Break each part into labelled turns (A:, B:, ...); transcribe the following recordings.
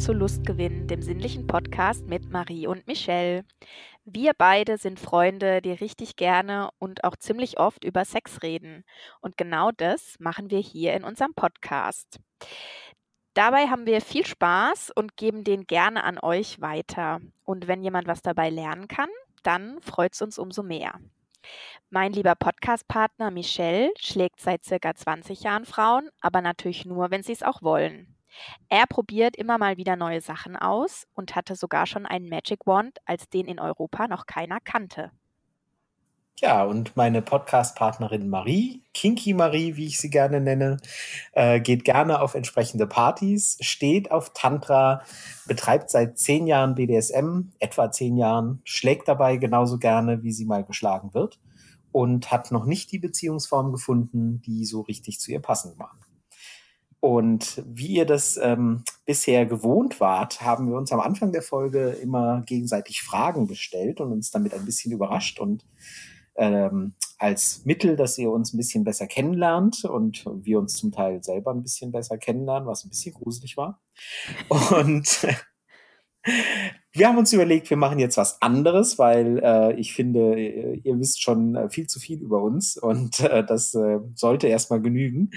A: zu Lustgewinn, dem sinnlichen Podcast mit Marie und Michelle. Wir beide sind Freunde, die richtig gerne und auch ziemlich oft über Sex reden. Und genau das machen wir hier in unserem Podcast. Dabei haben wir viel Spaß und geben den gerne an euch weiter. Und wenn jemand was dabei lernen kann, dann freut es uns umso mehr. Mein lieber Podcastpartner Michel schlägt seit circa 20 Jahren Frauen, aber natürlich nur, wenn sie es auch wollen. Er probiert immer mal wieder neue Sachen aus und hatte sogar schon einen Magic Wand, als den in Europa noch keiner kannte.
B: Ja, und meine Podcast-Partnerin Marie, Kinky Marie, wie ich sie gerne nenne, äh, geht gerne auf entsprechende Partys, steht auf Tantra, betreibt seit zehn Jahren BDSM, etwa zehn Jahren, schlägt dabei genauso gerne, wie sie mal geschlagen wird und hat noch nicht die Beziehungsform gefunden, die so richtig zu ihr passen war. Und wie ihr das ähm, bisher gewohnt wart, haben wir uns am Anfang der Folge immer gegenseitig Fragen gestellt und uns damit ein bisschen überrascht und ähm, als Mittel, dass ihr uns ein bisschen besser kennenlernt und wir uns zum Teil selber ein bisschen besser kennenlernen, was ein bisschen gruselig war. Und wir haben uns überlegt, wir machen jetzt was anderes, weil äh, ich finde, ihr wisst schon äh, viel zu viel über uns und äh, das äh, sollte erstmal genügen.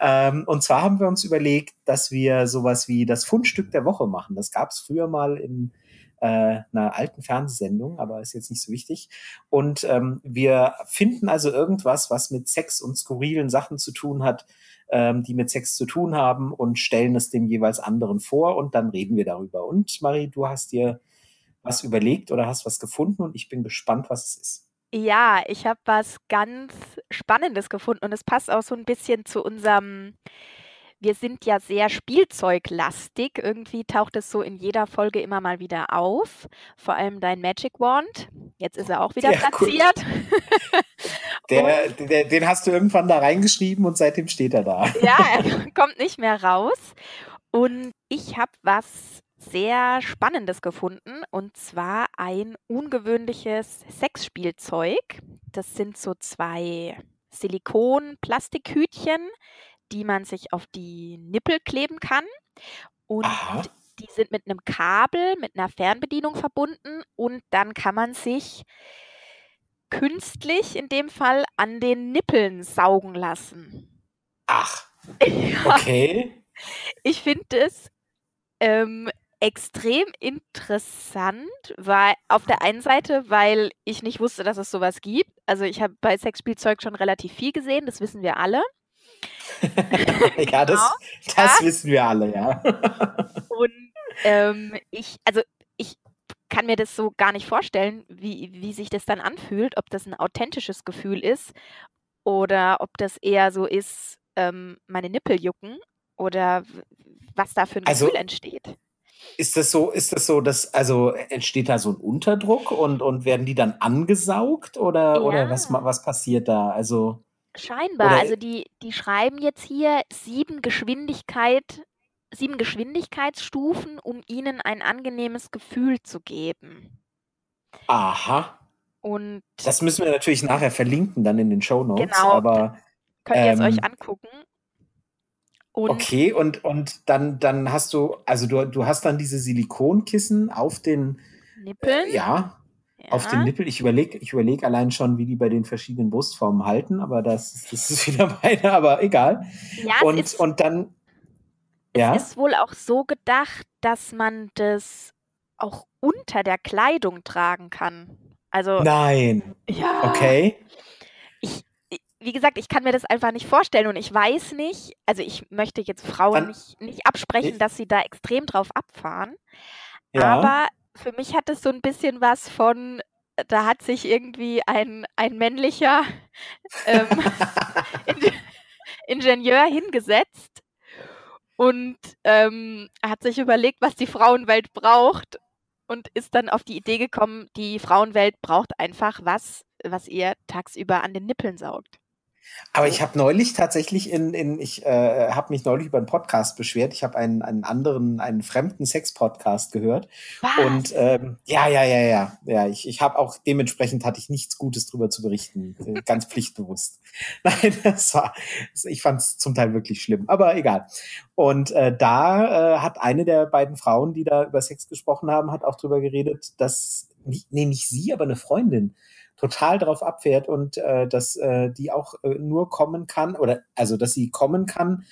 B: Ähm, und zwar haben wir uns überlegt, dass wir sowas wie das Fundstück der Woche machen. Das gab es früher mal in äh, einer alten Fernsehsendung, aber ist jetzt nicht so wichtig. Und ähm, wir finden also irgendwas, was mit Sex und skurrilen Sachen zu tun hat, ähm, die mit Sex zu tun haben und stellen es dem jeweils anderen vor und dann reden wir darüber. Und Marie, du hast dir was überlegt oder hast was gefunden und ich bin gespannt, was es ist.
A: Ja, ich habe was ganz Spannendes gefunden und es passt auch so ein bisschen zu unserem wir sind ja sehr spielzeuglastig. Irgendwie taucht es so in jeder Folge immer mal wieder auf. Vor allem dein Magic Wand. Jetzt ist er auch wieder ja, platziert.
B: Cool. Der, der, den hast du irgendwann da reingeschrieben und seitdem steht er da.
A: Ja, er kommt nicht mehr raus. Und ich habe was sehr Spannendes gefunden und zwar ein ungewöhnliches Sexspielzeug. Das sind so zwei Silikon-Plastikhütchen, die man sich auf die Nippel kleben kann. Und Aha. die sind mit einem Kabel, mit einer Fernbedienung verbunden und dann kann man sich künstlich in dem Fall an den Nippeln saugen lassen.
B: Ach, okay.
A: Ich finde es ähm, extrem interessant, weil auf der einen Seite, weil ich nicht wusste, dass es sowas gibt. Also ich habe bei Sexspielzeug schon relativ viel gesehen, das wissen wir alle.
B: Ja, das, genau. das ja. wissen wir alle, ja.
A: Und ähm, ich, also ich kann mir das so gar nicht vorstellen, wie, wie sich das dann anfühlt, ob das ein authentisches Gefühl ist oder ob das eher so ist, ähm, meine Nippel jucken oder was da für ein also, Gefühl entsteht.
B: Ist das so, ist das so, dass, also entsteht da so ein Unterdruck und, und werden die dann angesaugt oder, ja. oder was, was passiert da? Also.
A: Scheinbar. Oder also die, die schreiben jetzt hier sieben Geschwindigkeit, sieben Geschwindigkeitsstufen, um ihnen ein angenehmes Gefühl zu geben.
B: Aha.
A: Und
B: das müssen wir natürlich nachher verlinken dann in den Show Notes.
A: Genau.
B: Aber
A: könnt ihr es ähm, euch angucken.
B: Und okay, und, und dann, dann hast du, also du, du hast dann diese Silikonkissen auf den
A: Nippeln.
B: Äh, ja auf den Nippel. Ich überlege ich überleg allein schon, wie die bei den verschiedenen Brustformen halten, aber das, das ist wieder meine, aber egal. Ja, und, ist, und dann.
A: Ja. Es ist wohl auch so gedacht, dass man das auch unter der Kleidung tragen kann. Also.
B: Nein.
A: Ja.
B: Okay.
A: Ich, wie gesagt, ich kann mir das einfach nicht vorstellen und ich weiß nicht, also ich möchte jetzt Frauen dann, nicht, nicht absprechen, dass sie da extrem drauf abfahren. Ja. Aber für mich hat es so ein bisschen was von, da hat sich irgendwie ein, ein männlicher ähm, Ingenieur hingesetzt und ähm, hat sich überlegt, was die Frauenwelt braucht und ist dann auf die Idee gekommen, die Frauenwelt braucht einfach was, was ihr tagsüber an den Nippeln saugt.
B: Aber ich habe neulich tatsächlich in, in ich äh, habe mich neulich über einen Podcast beschwert. Ich habe einen, einen anderen, einen fremden Sex-Podcast gehört.
A: Was?
B: Und ähm, ja, ja, ja, ja, ja. Ich, ich habe auch dementsprechend hatte ich nichts Gutes drüber zu berichten, äh, ganz pflichtbewusst. Nein, das war, ich fand es zum Teil wirklich schlimm, aber egal. Und äh, da äh, hat eine der beiden Frauen, die da über Sex gesprochen haben, hat auch drüber geredet, dass nee, nicht sie, aber eine Freundin total darauf abfährt und äh, dass äh, die auch äh, nur kommen kann, oder also dass sie kommen kann,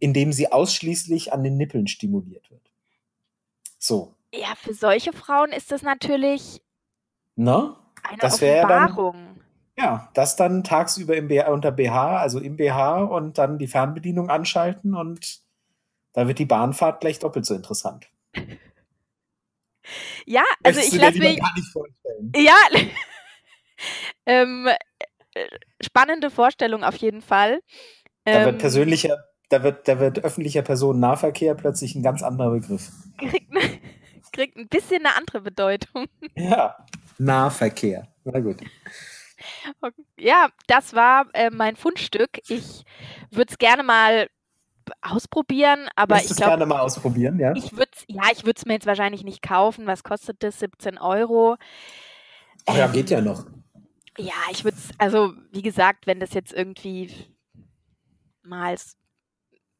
B: indem sie ausschließlich an den Nippeln stimuliert wird. So.
A: Ja, für solche Frauen ist das natürlich
B: ne?
A: eine
B: Das dann,
A: Offenbarung.
B: ja, das dann tagsüber im BH, unter BH, also im BH und dann die Fernbedienung anschalten und da wird die Bahnfahrt gleich doppelt so interessant.
A: Ja, also
B: Möchtest
A: ich lasse mich.
B: gar nicht vorstellen.
A: Ja, ähm, äh, spannende Vorstellung auf jeden Fall.
B: Da wird
A: Ähm,
B: persönlicher, da wird, da wird öffentlicher Personennahverkehr plötzlich ein ganz anderer Begriff.
A: kriegt, ne, kriegt ein bisschen eine andere Bedeutung.
B: Ja. Nahverkehr. Na gut.
A: Ja, das war äh, mein Fundstück. Ich würde es gerne mal ausprobieren, aber ich
B: du es
A: glaube,
B: gerne mal ausprobieren, ja?
A: ich würde es, ja, ich würde es mir jetzt wahrscheinlich nicht kaufen. Was kostet das? 17 Euro.
B: Ach ja, geht ja noch.
A: Ja, ich würde es, also wie gesagt, wenn das jetzt irgendwie mal,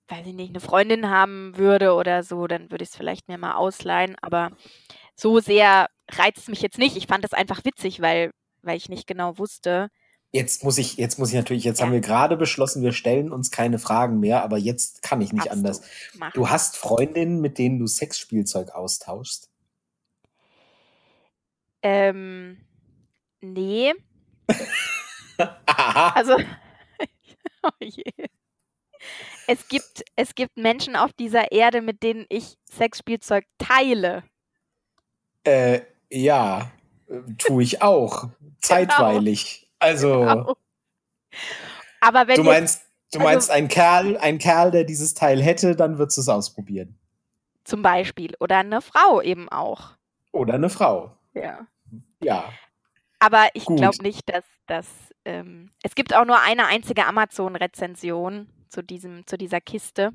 A: weiß ich nicht, eine Freundin haben würde oder so, dann würde ich es vielleicht mir mal ausleihen. Aber so sehr reizt es mich jetzt nicht. Ich fand es einfach witzig, weil, weil ich nicht genau wusste.
B: Jetzt muss ich, jetzt muss ich natürlich, jetzt
A: Ja.
B: haben wir gerade beschlossen, wir stellen uns keine Fragen mehr, aber jetzt kann ich nicht
A: Darfst
B: anders.
A: du.
B: Du hast Freundinnen, mit denen du Sexspielzeug austauschst?
A: Ähm, nee. also, oh je. Es gibt, es gibt Menschen auf dieser Erde, mit denen ich Sexspielzeug teile.
B: Äh, ja, tue ich auch. Zeitweilig. Also,
A: Genau. Aber wenn
B: du meinst, du
A: also-
B: meinst ein Kerl, ein Kerl, der dieses Teil hätte, dann würdest du es ausprobieren.
A: zum Beispiel, oder eine Frau eben auch.
B: Oder eine Frau.
A: Ja.
B: Ja.
A: Aber ich glaube nicht, dass das. Ähm, es gibt auch nur eine einzige Amazon-Rezension zu, diesem, zu dieser Kiste.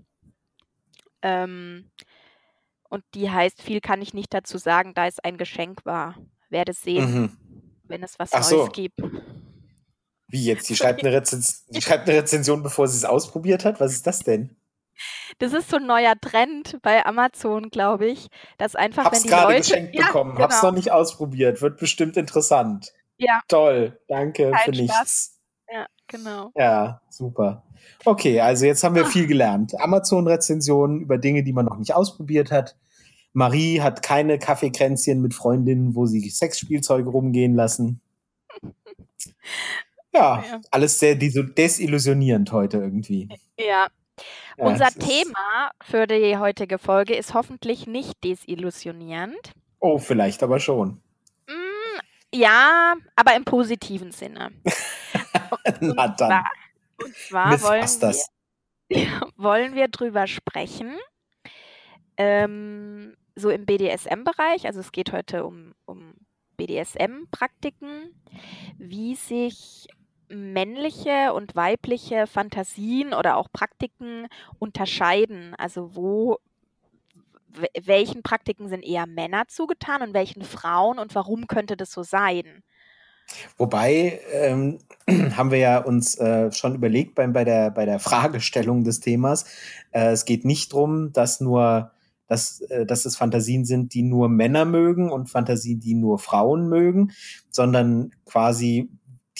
A: Ähm, und die heißt, viel kann ich nicht dazu sagen, da es ein Geschenk war. Werde sehen,
B: Mhm.
A: wenn es was
B: Ach so.
A: Neues gibt.
B: Wie jetzt? Die schreibt, eine die schreibt eine Rezension, bevor sie es ausprobiert hat? Was ist das denn?
A: Das ist so ein neuer Trend bei Amazon, glaube ich, dass einfach,
B: Hab's
A: wenn die
B: gerade
A: Leute.
B: geschenkt
A: ja,
B: bekommen, hab's
A: genau.
B: noch nicht ausprobiert, wird bestimmt interessant.
A: Ja.
B: Toll, danke
A: Kein
B: für
A: Spaß.
B: nichts.
A: Ja, genau.
B: Ja, super. Okay, also jetzt haben wir viel gelernt. Amazon-Rezensionen über Dinge, die man noch nicht ausprobiert hat. Marie hat keine Kaffeekränzchen mit Freundinnen, wo sie Sexspielzeuge rumgehen lassen. Ja,
A: Ja.
B: alles sehr des- desillusionierend heute irgendwie.
A: Ja,
B: Ja,
A: unser Thema für die heutige Folge ist hoffentlich nicht desillusionierend.
B: Oh, vielleicht aber schon.
A: Mm, ja, aber im positiven Sinne.
B: Na dann.
A: zwar- Und zwar wollen
B: Mythbusters.
A: wir, wollen wir drüber sprechen, ähm, so im BDSM-Bereich, also es geht heute um, um BDSM-Praktiken, wie sich männliche und weibliche Fantasien oder auch Praktiken unterscheiden. Also wo, welchen Praktiken sind eher Männer zugetan und welchen Frauen und warum könnte das so sein?
B: Wobei ähm, haben wir ja uns äh, schon überlegt beim, bei, der, bei der Fragestellung des Themas, äh, es geht nicht darum, dass nur dass, äh, dass es Fantasien sind, die nur Männer mögen und Fantasien, die nur Frauen mögen, sondern quasi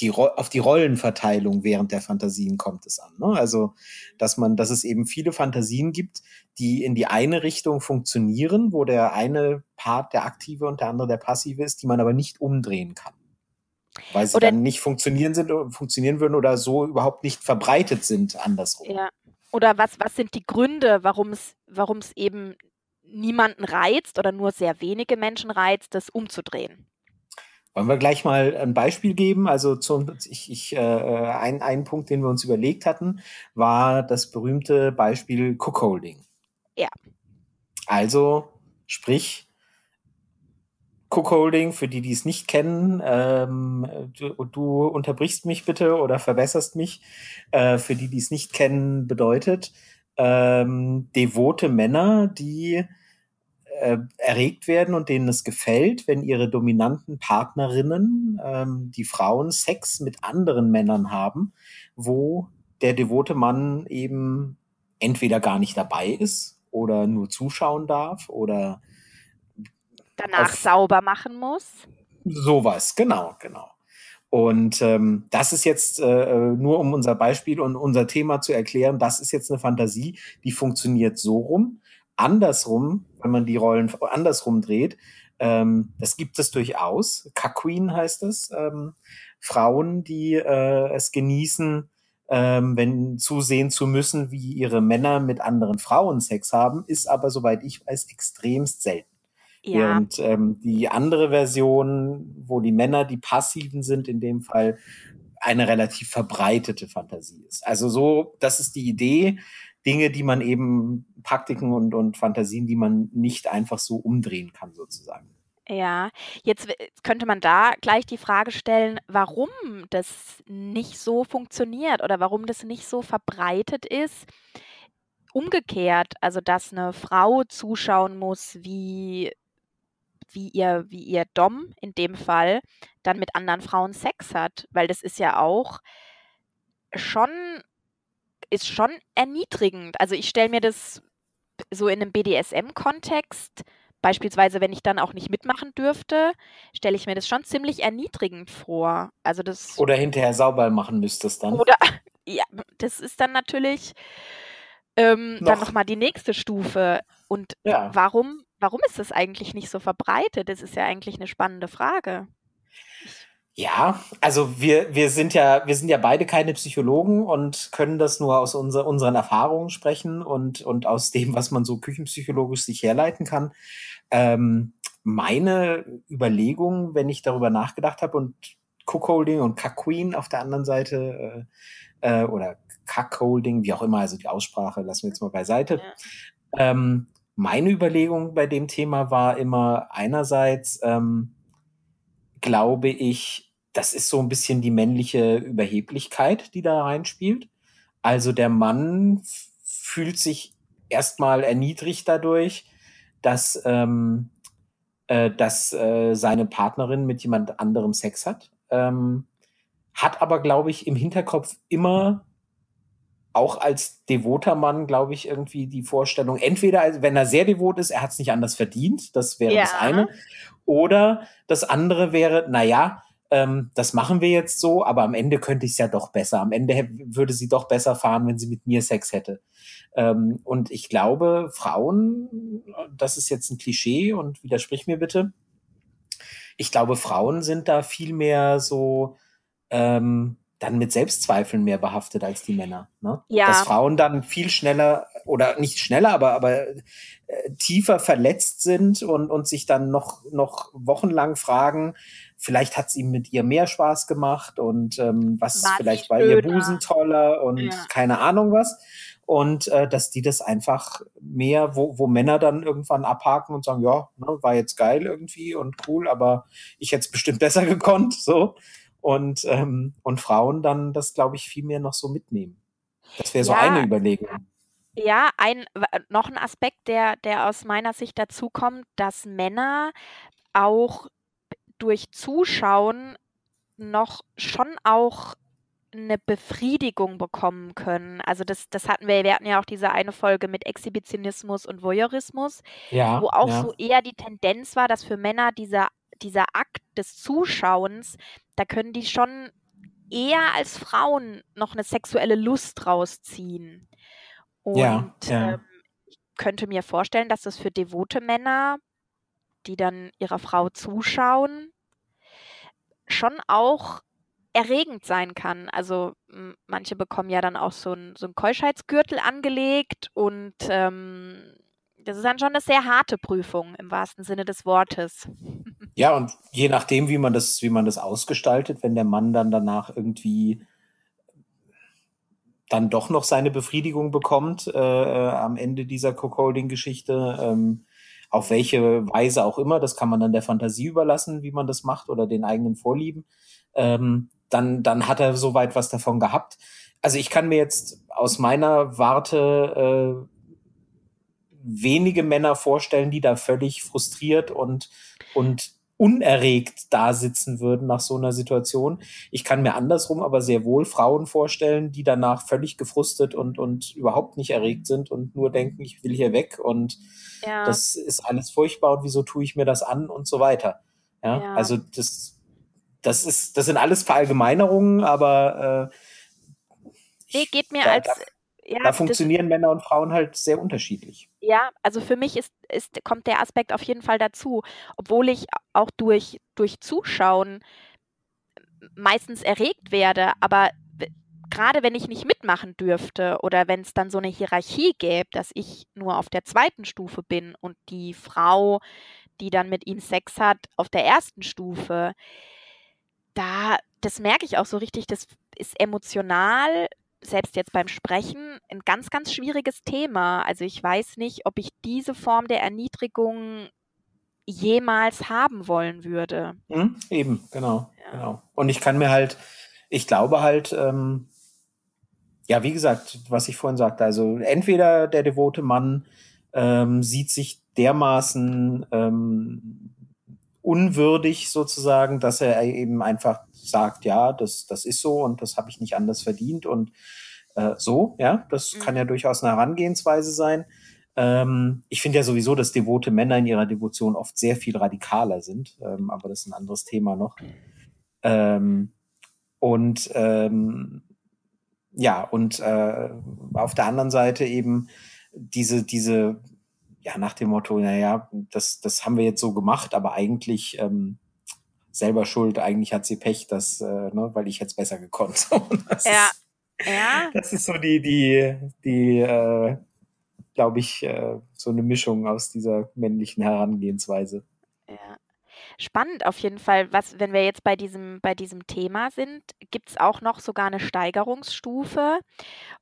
B: die, auf die Rollenverteilung während der Fantasien kommt es an. Ne? Also, dass man, dass es eben viele Fantasien gibt, die in die eine Richtung funktionieren, wo der eine Part der aktive und der andere der passive ist, die man aber nicht umdrehen kann weil sie
A: Oder-
B: dann nicht funktionieren sind funktionieren würden oder so überhaupt nicht verbreitet sind andersrum.
A: Ja. Oder was, was sind die Gründe, warum es, warum es eben niemanden reizt oder nur sehr wenige Menschen reizt, das umzudrehen?
B: Wollen wir gleich mal ein Beispiel geben? Also zum, ich, ich, äh, ein, ein Punkt, den wir uns überlegt hatten, war das berühmte Beispiel Cookholding.
A: Ja.
B: Also sprich Cookholding, für die, die es nicht kennen, ähm, du, du, unterbrichst mich bitte oder verbesserst mich, äh, für die, die es nicht kennen, bedeutet ähm, devote Männer, die äh, erregt werden und denen es gefällt, wenn ihre dominanten Partnerinnen, ähm, die Frauen, Sex mit anderen Männern haben, wo der devote Mann eben entweder gar nicht dabei ist oder nur zuschauen darf oder
A: danach sauber machen muss.
B: Sowas, genau, genau. Und ähm, das ist jetzt äh, äh, nur um unser Beispiel und unser Thema zu erklären, das ist jetzt eine Fantasie, die funktioniert so rum. Andersrum, wenn man die Rollen andersrum dreht, ähm, das gibt es durchaus. Kaqueen heißt es. Ähm, Frauen, die äh, es genießen, ähm, wenn zusehen zu müssen, wie ihre Männer mit anderen Frauen Sex haben, ist aber, soweit ich weiß, extremst selten. Ja. Und ähm, die andere Version, wo die Männer die Passiven sind, in dem Fall eine relativ verbreitete Fantasie ist. Also so, das ist die Idee, Dinge, die man eben, Praktiken und, und Fantasien, die man nicht einfach so umdrehen kann, sozusagen.
A: Ja, jetzt könnte man da gleich die Frage stellen, warum das nicht so funktioniert oder warum das nicht so verbreitet ist. Umgekehrt, also dass eine Frau zuschauen muss, wie wie ihr, wie ihr Dom in dem Fall dann mit anderen Frauen Sex hat, weil das ist ja auch schon, ist schon erniedrigend. Also ich stelle mir das so in einem BDSM-Kontext, beispielsweise wenn ich dann auch nicht mitmachen dürfte, stelle ich mir das schon ziemlich erniedrigend vor. Also das
B: oder hinterher sauber machen müsstest dann.
A: Oder ja, das ist dann natürlich ähm, noch. dann nochmal die nächste Stufe. Und ja. warum Warum ist das eigentlich nicht so verbreitet? Das ist ja eigentlich eine spannende Frage.
B: Ja, also wir, wir sind ja, wir sind ja beide keine Psychologen und können das nur aus unser, unseren Erfahrungen sprechen und, und aus dem, was man so küchenpsychologisch sich herleiten kann. Ähm, meine Überlegung, wenn ich darüber nachgedacht habe und Cookholding und Cuckween auf der anderen Seite äh, äh, oder Cuckolding, wie auch immer, also die Aussprache lassen wir jetzt mal beiseite. Ja. Ähm, meine Überlegung bei dem Thema war immer einerseits, ähm, glaube ich, das ist so ein bisschen die männliche Überheblichkeit, die da reinspielt. Also der Mann fühlt sich erstmal erniedrigt dadurch, dass, ähm, äh, dass äh, seine Partnerin mit jemand anderem Sex hat. Ähm, hat aber, glaube ich, im Hinterkopf immer auch als devoter Mann, glaube ich, irgendwie die Vorstellung, entweder, wenn er sehr devot ist, er hat es nicht anders verdient, das wäre ja. das eine, oder das andere wäre, naja, ähm, das machen wir jetzt so, aber am Ende könnte ich es ja doch besser. Am Ende würde sie doch besser fahren, wenn sie mit mir Sex hätte. Ähm, und ich glaube, Frauen, das ist jetzt ein Klischee und widersprich mir bitte, ich glaube, Frauen sind da viel mehr so, ähm, dann mit Selbstzweifeln mehr behaftet als die Männer. Ne? Ja. Dass Frauen dann viel schneller oder nicht schneller, aber, aber äh, tiefer verletzt sind und, und sich dann noch, noch wochenlang fragen, vielleicht hat es ihm mit ihr mehr Spaß gemacht und ähm, was war vielleicht war ihr Busen toller und ja. keine Ahnung was. Und äh, dass die das einfach mehr, wo, wo Männer dann irgendwann abhaken und sagen, ja, ne, war jetzt geil irgendwie und cool, aber ich hätte es bestimmt besser gekonnt. So und, ähm, und Frauen dann das, glaube ich, viel mehr noch so mitnehmen. Das wäre so ja, eine Überlegung.
A: Ja, ein, noch ein Aspekt, der, der aus meiner Sicht dazu kommt, dass Männer auch durch Zuschauen noch schon auch eine Befriedigung bekommen können. Also das, das hatten wir, wir hatten ja auch diese eine Folge mit Exhibitionismus und Voyeurismus, ja, wo auch ja. so eher die Tendenz war, dass für Männer dieser dieser Akt des Zuschauens, da können die schon eher als Frauen noch eine sexuelle Lust rausziehen. Und ja, ja. Ähm, ich könnte mir vorstellen, dass das für devote Männer, die dann ihrer Frau zuschauen, schon auch erregend sein kann. Also manche bekommen ja dann auch so einen so Keuschheitsgürtel angelegt und ähm, das ist dann schon eine sehr harte Prüfung im wahrsten Sinne des Wortes.
B: Ja, und je nachdem, wie man das, wie man das ausgestaltet, wenn der Mann dann danach irgendwie dann doch noch seine Befriedigung bekommt äh, am Ende dieser Cook-Holding-Geschichte. Ähm, Auf welche Weise auch immer, das kann man dann der Fantasie überlassen, wie man das macht oder den eigenen Vorlieben. Ähm, dann, dann hat er soweit was davon gehabt. Also ich kann mir jetzt aus meiner Warte äh, wenige Männer vorstellen, die da völlig frustriert und, und unerregt da sitzen würden nach so einer Situation. Ich kann mir andersrum aber sehr wohl Frauen vorstellen, die danach völlig gefrustet und, und überhaupt nicht erregt sind und nur denken, ich will hier weg und ja. das ist alles furchtbar und wieso tue ich mir das an und so weiter. Ja, ja. also das, das ist, das sind alles Verallgemeinerungen, aber
A: äh, nee, geht mir da, als
B: ja, da funktionieren das, Männer und Frauen halt sehr unterschiedlich.
A: Ja, also für mich ist, ist, kommt der Aspekt auf jeden Fall dazu, obwohl ich auch durch, durch Zuschauen meistens erregt werde, aber gerade wenn ich nicht mitmachen dürfte oder wenn es dann so eine Hierarchie gäbe, dass ich nur auf der zweiten Stufe bin und die Frau, die dann mit ihm Sex hat, auf der ersten Stufe, da, das merke ich auch so richtig, das ist emotional selbst jetzt beim Sprechen ein ganz, ganz schwieriges Thema. Also ich weiß nicht, ob ich diese Form der Erniedrigung jemals haben wollen würde.
B: Mhm, eben, genau, ja. genau. Und ich kann mir halt, ich glaube halt, ähm, ja, wie gesagt, was ich vorhin sagte, also entweder der devote Mann ähm, sieht sich dermaßen ähm, unwürdig sozusagen, dass er eben einfach sagt, ja, das, das ist so und das habe ich nicht anders verdient und äh, so, ja, das mhm. kann ja durchaus eine Herangehensweise sein. Ähm, ich finde ja sowieso, dass devote Männer in ihrer Devotion oft sehr viel radikaler sind, ähm, aber das ist ein anderes Thema noch. Ähm, und ähm, ja, und äh, auf der anderen Seite eben diese, diese, ja, nach dem Motto, naja, das, das haben wir jetzt so gemacht, aber eigentlich ähm, selber schuld, eigentlich hat sie Pech, dass, äh, ne, weil ich jetzt besser gekonnt.
A: ja. Ist, ja.
B: Das ist so die, die, die, äh, glaube ich, äh, so eine Mischung aus dieser männlichen Herangehensweise.
A: Ja. Spannend auf jeden Fall, was, wenn wir jetzt bei diesem, bei diesem Thema sind, gibt es auch noch sogar eine Steigerungsstufe.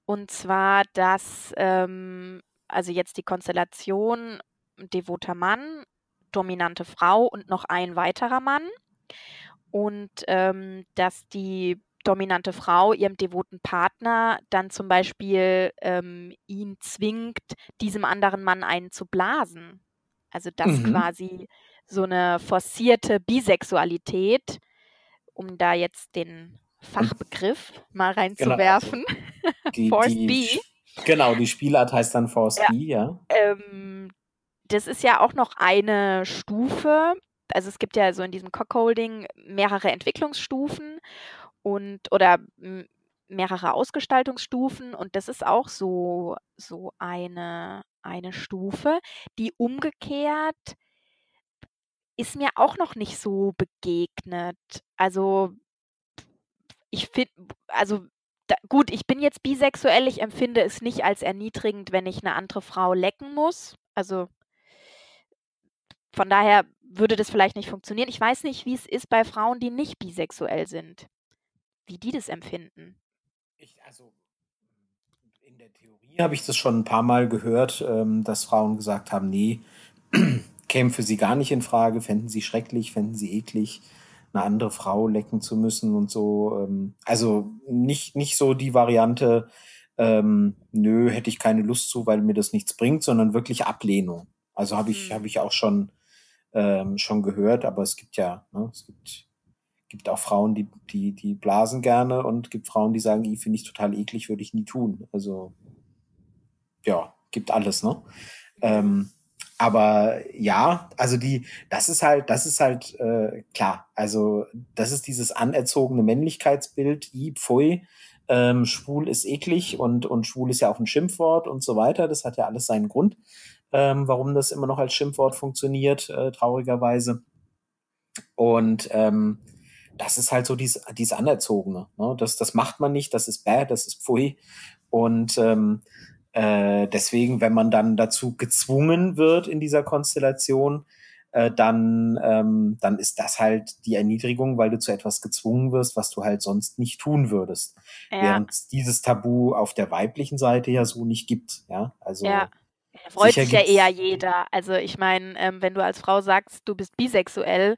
A: Und zwar, dass ähm, also jetzt die Konstellation devoter Mann, dominante Frau und noch ein weiterer Mann und ähm, dass die dominante Frau ihrem devoten Partner dann zum Beispiel ähm, ihn zwingt, diesem anderen Mann einen zu blasen. Also das mhm. quasi so eine forcierte Bisexualität, um da jetzt den Fachbegriff mal genau, reinzuwerfen.
B: Genau. Die, Force die, B. Genau, die Spielart heißt dann Force ja. B, ja.
A: Ähm, das ist ja auch noch eine Stufe also es gibt ja so in diesem Cockholding mehrere Entwicklungsstufen und oder mehrere Ausgestaltungsstufen und das ist auch so, so eine, eine Stufe, die umgekehrt ist mir auch noch nicht so begegnet. Also ich finde, also da, gut, ich bin jetzt bisexuell, ich empfinde es nicht als erniedrigend, wenn ich eine andere Frau lecken muss. Also von daher würde das vielleicht nicht funktionieren. Ich weiß nicht, wie es ist bei Frauen, die nicht bisexuell sind. Wie die das empfinden.
B: Ich, also in der Theorie habe ich das schon ein paar Mal gehört, ähm, dass Frauen gesagt haben, nee, käme für sie gar nicht in Frage, fänden sie schrecklich, fänden sie eklig, eine andere Frau lecken zu müssen und so. Ähm, also nicht, nicht so die Variante, ähm, nö, hätte ich keine Lust zu, weil mir das nichts bringt, sondern wirklich Ablehnung. Also habe ich, mhm. habe ich auch schon ähm, schon gehört, aber es gibt ja, ne, es gibt, gibt auch Frauen, die, die, die blasen gerne und gibt Frauen, die sagen, ich finde ich total eklig, würde ich nie tun. Also ja, gibt alles, ne? Ähm, aber ja, also die, das ist halt, das ist halt äh, klar. Also das ist dieses anerzogene Männlichkeitsbild, i, pfui, ähm, schwul ist eklig und, und schwul ist ja auch ein Schimpfwort und so weiter. Das hat ja alles seinen Grund ähm, warum das immer noch als Schimpfwort funktioniert, äh, traurigerweise. Und ähm, das ist halt so dieses, dieses Anerzogene. Ne? Das, das macht man nicht, das ist bad, das ist pfui. Und ähm, äh, deswegen, wenn man dann dazu gezwungen wird in dieser Konstellation, äh, dann, ähm, dann ist das halt die Erniedrigung, weil du zu etwas gezwungen wirst, was du halt sonst nicht tun würdest. Ja. Während dieses Tabu auf der weiblichen Seite ja so nicht gibt. Ja, also
A: ja. Da freut sich ja eher jeder. Also ich meine, ähm, wenn du als Frau sagst, du bist bisexuell,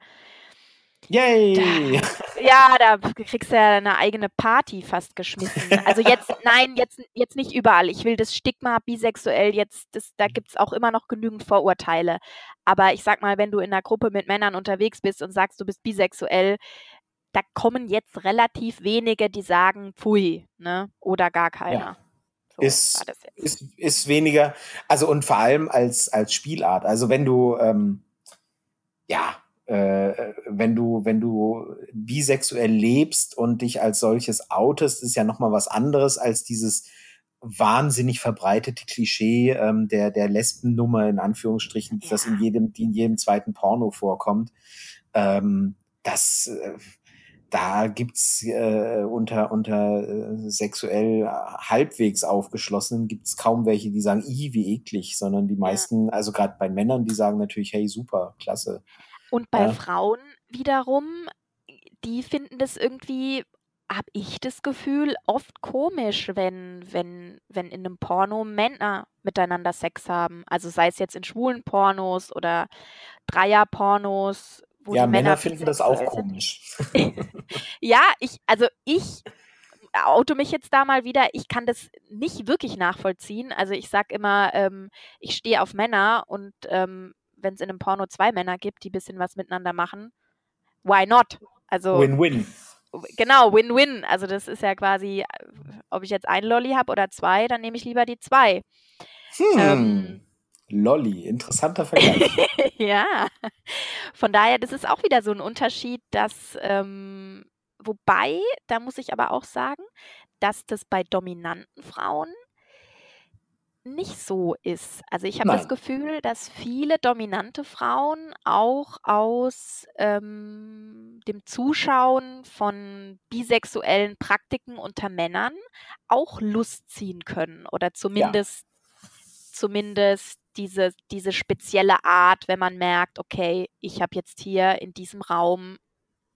B: Yay!
A: Da, ja, da kriegst du ja eine eigene Party fast geschmissen. Also jetzt, nein, jetzt, jetzt nicht überall. Ich will das Stigma bisexuell jetzt, das, da gibt es auch immer noch genügend Vorurteile. Aber ich sag mal, wenn du in einer Gruppe mit Männern unterwegs bist und sagst, du bist bisexuell, da kommen jetzt relativ wenige, die sagen, pfui, ne? Oder gar keiner. Ja.
B: So ist, ist, ist weniger, also und vor allem als, als Spielart. Also wenn du, ähm, ja, äh, wenn du, wenn du bisexuell lebst und dich als solches outest, ist ja nochmal was anderes als dieses wahnsinnig verbreitete Klischee ähm, der, der Lesbennummer in Anführungsstrichen, ja. das in jedem, die in jedem zweiten Porno vorkommt. Ähm, das, äh, da gibt's äh, unter, unter äh, sexuell halbwegs aufgeschlossenen gibt's kaum welche, die sagen, i, wie eklig, sondern die meisten, ja. also gerade bei Männern, die sagen natürlich, hey, super, klasse.
A: Und bei ja. Frauen wiederum, die finden das irgendwie, habe ich das Gefühl, oft komisch, wenn, wenn, wenn in einem Porno Männer miteinander Sex haben. Also sei es jetzt in schwulen Pornos oder Dreier-Pornos.
B: Ja, Männer, Männer finden das auch komisch.
A: ja, ich, also ich auto mich jetzt da mal wieder. Ich kann das nicht wirklich nachvollziehen. Also ich sage immer, ähm, ich stehe auf Männer und ähm, wenn es in einem Porno zwei Männer gibt, die ein bisschen was miteinander machen, why not? Also
B: Win-win.
A: Genau, Win-win. Also das ist ja quasi, ob ich jetzt einen Lolly habe oder zwei, dann nehme ich lieber die zwei.
B: Hm. Ähm, Lolly, interessanter Vergleich.
A: ja. Von daher, das ist auch wieder so ein Unterschied, dass, ähm, wobei, da muss ich aber auch sagen, dass das bei dominanten Frauen nicht so ist. Also ich habe das Gefühl, dass viele dominante Frauen auch aus ähm, dem Zuschauen von bisexuellen Praktiken unter Männern auch Lust ziehen können oder zumindest, ja. zumindest diese, diese spezielle Art, wenn man merkt, okay, ich habe jetzt hier in diesem Raum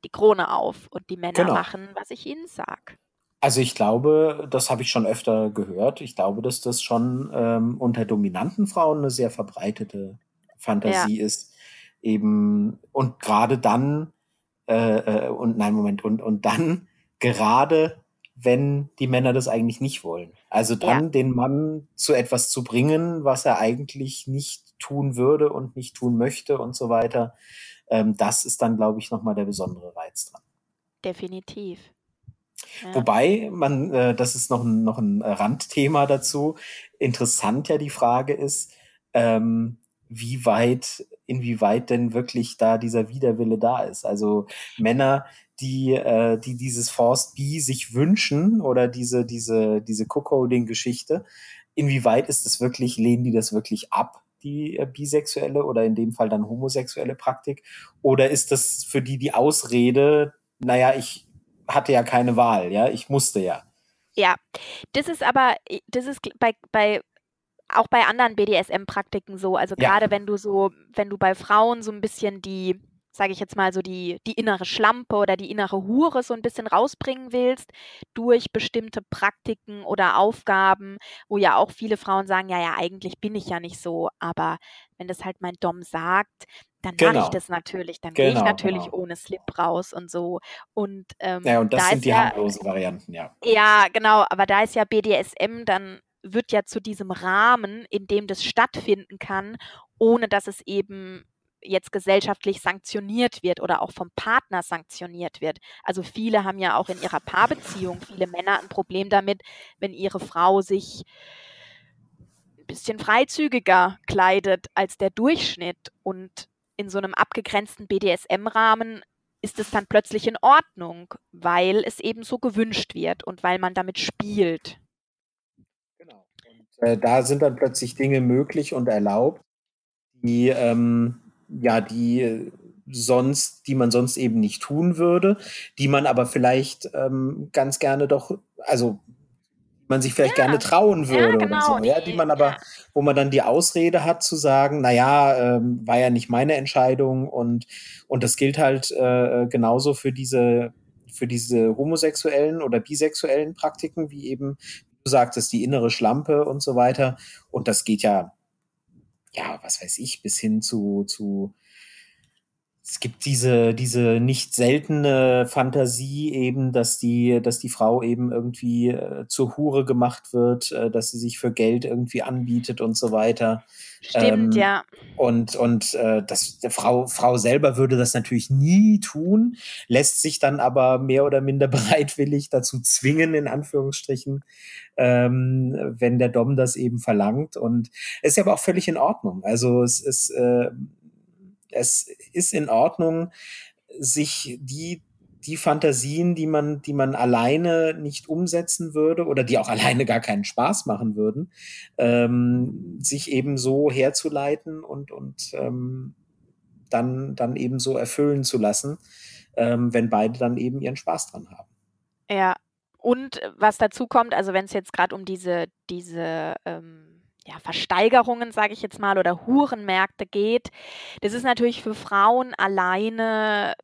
A: die Krone auf und die Männer genau. machen, was ich ihnen sage.
B: Also ich glaube, das habe ich schon öfter gehört. Ich glaube, dass das schon ähm, unter dominanten Frauen eine sehr verbreitete Fantasie ja. ist. Eben, und gerade dann, äh, äh, und nein, Moment, und, und dann gerade, wenn die Männer das eigentlich nicht wollen. Also dann ja. den Mann zu etwas zu bringen, was er eigentlich nicht tun würde und nicht tun möchte und so weiter. Ähm, das ist dann, glaube ich, nochmal der besondere Reiz dran.
A: Definitiv.
B: Ja. Wobei man, äh, das ist noch ein, noch ein Randthema dazu, interessant ja die Frage ist, ähm, wie weit, inwieweit denn wirklich da dieser Widerwille da ist. Also Männer, die, äh, die dieses Forced B sich wünschen oder diese, diese, diese Cookholding-Geschichte, inwieweit ist es wirklich, lehnen die das wirklich ab? die äh, bisexuelle oder in dem Fall dann homosexuelle Praktik? Oder ist das für die die Ausrede, naja, ich, hatte ja keine Wahl, ja, ich musste ja.
A: Ja, das ist aber, das ist bei, bei auch bei anderen BDSM-Praktiken so. Also ja. gerade wenn du so, wenn du bei Frauen so ein bisschen die, sage ich jetzt mal so die, die innere Schlampe oder die innere Hure so ein bisschen rausbringen willst durch bestimmte Praktiken oder Aufgaben, wo ja auch viele Frauen sagen, ja, ja, eigentlich bin ich ja nicht so, aber wenn das halt mein Dom sagt, dann genau. mache ich das natürlich. Dann genau, gehe ich genau, natürlich genau. ohne Slip raus und so. Und, ähm,
B: ja, und das da sind die ja, harmlosen Varianten, ja.
A: Ja, genau. Aber da ist ja BDSM, dann wird ja zu diesem Rahmen, in dem das stattfinden kann, ohne dass es eben jetzt gesellschaftlich sanktioniert wird oder auch vom Partner sanktioniert wird. Also viele haben ja auch in ihrer Paarbeziehung, viele Männer ein Problem damit, wenn ihre Frau sich ein bisschen freizügiger kleidet als der Durchschnitt und in so einem abgegrenzten BDSM-Rahmen ist es dann plötzlich in Ordnung, weil es eben so gewünscht wird und weil man damit spielt.
B: Genau. Und äh, da sind dann plötzlich Dinge möglich und erlaubt, die ähm, ja die sonst, die man sonst eben nicht tun würde, die man aber vielleicht ähm, ganz gerne doch, also man sich vielleicht ja. gerne trauen würde ja, genau, oder so, ja, die man aber, ja. wo man dann die Ausrede hat zu sagen, naja, ähm, war ja nicht meine Entscheidung und, und das gilt halt äh, genauso für diese, für diese homosexuellen oder bisexuellen Praktiken, wie eben, du sagtest, die innere Schlampe und so weiter. Und das geht ja ja, was weiß ich, bis hin zu, zu es gibt diese, diese nicht seltene Fantasie eben, dass die, dass die Frau eben irgendwie äh, zur Hure gemacht wird, äh, dass sie sich für Geld irgendwie anbietet und so weiter.
A: Stimmt,
B: Ähm,
A: ja.
B: und und äh, das, der Frau, Frau selber würde das natürlich nie tun, lässt sich dann aber mehr oder minder bereitwillig dazu zwingen, in Anführungsstrichen, ähm, wenn der Dom das eben verlangt. Und es ist ja aber auch völlig in Ordnung. Also es ist, äh, es ist in Ordnung, sich die die Fantasien, die man, die man alleine nicht umsetzen würde oder die auch alleine gar keinen Spaß machen würden, ähm, sich eben so herzuleiten und, und ähm, dann, dann eben so erfüllen zu lassen, ähm, wenn beide dann eben ihren Spaß dran haben.
A: Ja. Und was dazu kommt, also wenn es jetzt gerade um diese, diese ähm, ja, Versteigerungen, sage ich jetzt mal, oder Hurenmärkte geht, das ist natürlich für Frauen alleine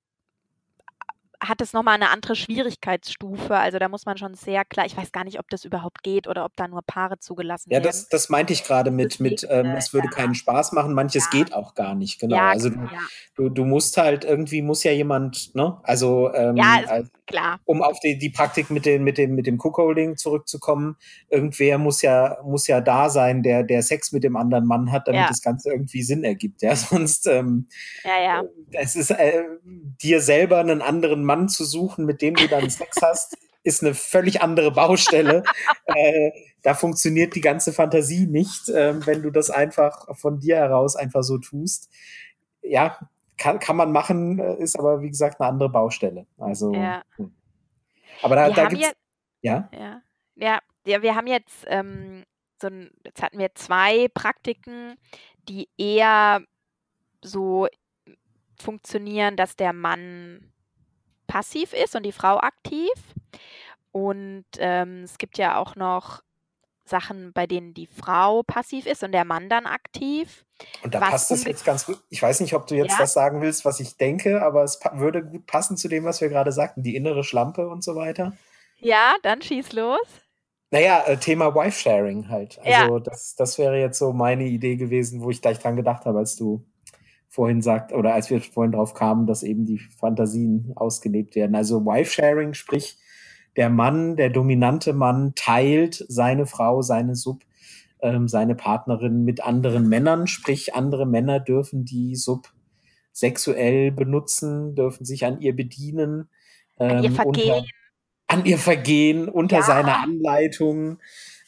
A: hat es nochmal eine andere Schwierigkeitsstufe. Also da muss man schon sehr klar, ich weiß gar nicht, ob das überhaupt geht oder ob da nur Paare zugelassen
B: Ja,
A: werden.
B: das, das meinte ich gerade mit, mit ähm,
A: äh,
B: es würde
A: ja.
B: keinen Spaß machen. Manches
A: Ja.
B: geht auch gar nicht, genau.
A: Ja,
B: also du,
A: ja.
B: du, du musst halt irgendwie, muss ja jemand, ne? Also ähm,
A: Ja, ist klar.
B: um auf die, die Praktik mit dem, mit dem, mit dem Cookholding zurückzukommen, irgendwer muss ja, muss ja da sein, der, der Sex mit dem anderen Mann hat, damit
A: Ja.
B: das Ganze irgendwie Sinn ergibt. Ja, sonst, ähm,
A: Ja, ja.
B: es ist, äh, dir selber einen anderen Mann zu suchen, mit dem du dann Sex hast, ist eine völlig andere Baustelle. äh, da funktioniert die ganze Fantasie nicht, ähm, wenn du das einfach von dir heraus einfach so tust. Ja, kann, kann man machen, äh, ist aber wie gesagt eine andere Baustelle. Also,
A: Ja.
B: hm. aber da,
A: Wir
B: da
A: haben
B: gibt's, ja,
A: ja, ja, ja, wir haben jetzt ähm, so ein, jetzt hatten wir zwei Praktiken, die eher so funktionieren, dass der Mann passiv ist und die Frau aktiv. Und ähm, es gibt ja auch noch Sachen, bei denen die Frau passiv ist und der Mann dann aktiv.
B: und da
A: was
B: passt das jetzt ganz gut. Ich weiß nicht, ob du jetzt
A: Ja.
B: das sagen willst, was ich denke, aber es würde gut passen zu dem, was wir gerade sagten, die innere Schlampe und so weiter.
A: Ja, dann schieß los.
B: Naja, äh, Thema Wife-Sharing halt.
A: Ja.
B: Also das, das wäre jetzt so meine Idee gewesen, wo ich gleich dran gedacht habe, als du vorhin sagt, oder als wir vorhin drauf kamen, dass eben die Fantasien ausgelebt werden. Also Wife-Sharing, sprich, der Mann, der dominante Mann teilt seine Frau, seine Sub, ähm, seine Partnerin mit anderen Männern, sprich, andere Männer dürfen die Sub sexuell benutzen, dürfen sich an ihr bedienen.
A: An ihr
B: ähm,
A: vergehen.
B: Unter, an ihr vergehen, unter
A: Ja.
B: seiner Anleitung.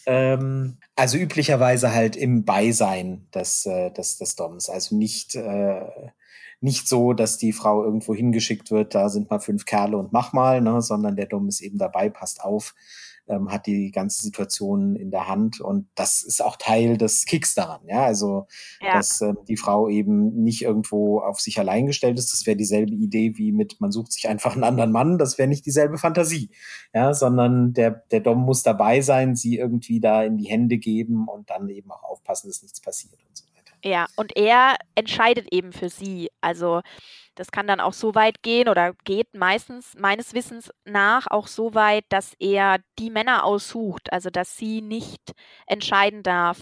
B: Ähm, also üblicherweise halt im Beisein des, äh, des, des Doms. Also nicht, äh, nicht so, dass die Frau irgendwo hingeschickt wird, da sind mal fünf Kerle und mach mal, ne, sondern der Dom ist eben dabei, passt auf, ähm, hat die ganze Situation in der Hand und das ist auch Teil des Kicks daran, ja, also
A: Ja.
B: dass ähm, die Frau eben nicht irgendwo auf sich allein gestellt ist. Das wäre dieselbe Idee wie mit, man sucht sich einfach einen anderen Mann, das wäre nicht dieselbe Fantasie, ja, sondern der, der Dom muss dabei sein, sie irgendwie da in die Hände geben und dann eben auch aufpassen, dass nichts passiert und so weiter.
A: Ja, und er entscheidet eben für sie. Also das kann dann auch so weit gehen oder geht meistens meines Wissens nach auch so weit, dass er die Männer aussucht. Also dass sie nicht entscheiden darf,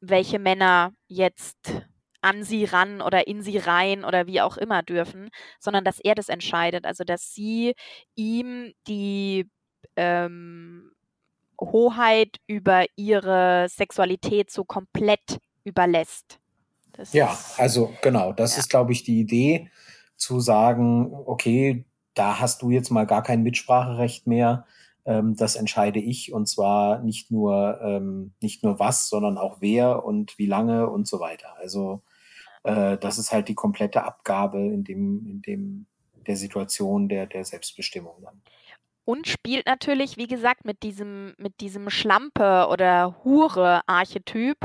A: welche Männer jetzt an sie ran oder in sie rein oder wie auch immer dürfen, sondern dass er das entscheidet. Also dass sie ihm die ähm, Hoheit über ihre Sexualität so komplett überlässt. Das
B: Ja,
A: ist,
B: also genau, das
A: Ja.
B: ist, glaube ich, die Idee, zu sagen, okay, da hast du jetzt mal gar kein Mitspracherecht mehr. Ähm, das entscheide ich und zwar nicht nur, ähm, nicht nur was, sondern auch wer und wie lange und so weiter. Also äh, das ist halt die komplette Abgabe in dem, in dem der Situation der, der Selbstbestimmung dann.
A: und spielt natürlich, wie gesagt, mit diesem, mit diesem Schlampe oder Hure-Archetyp,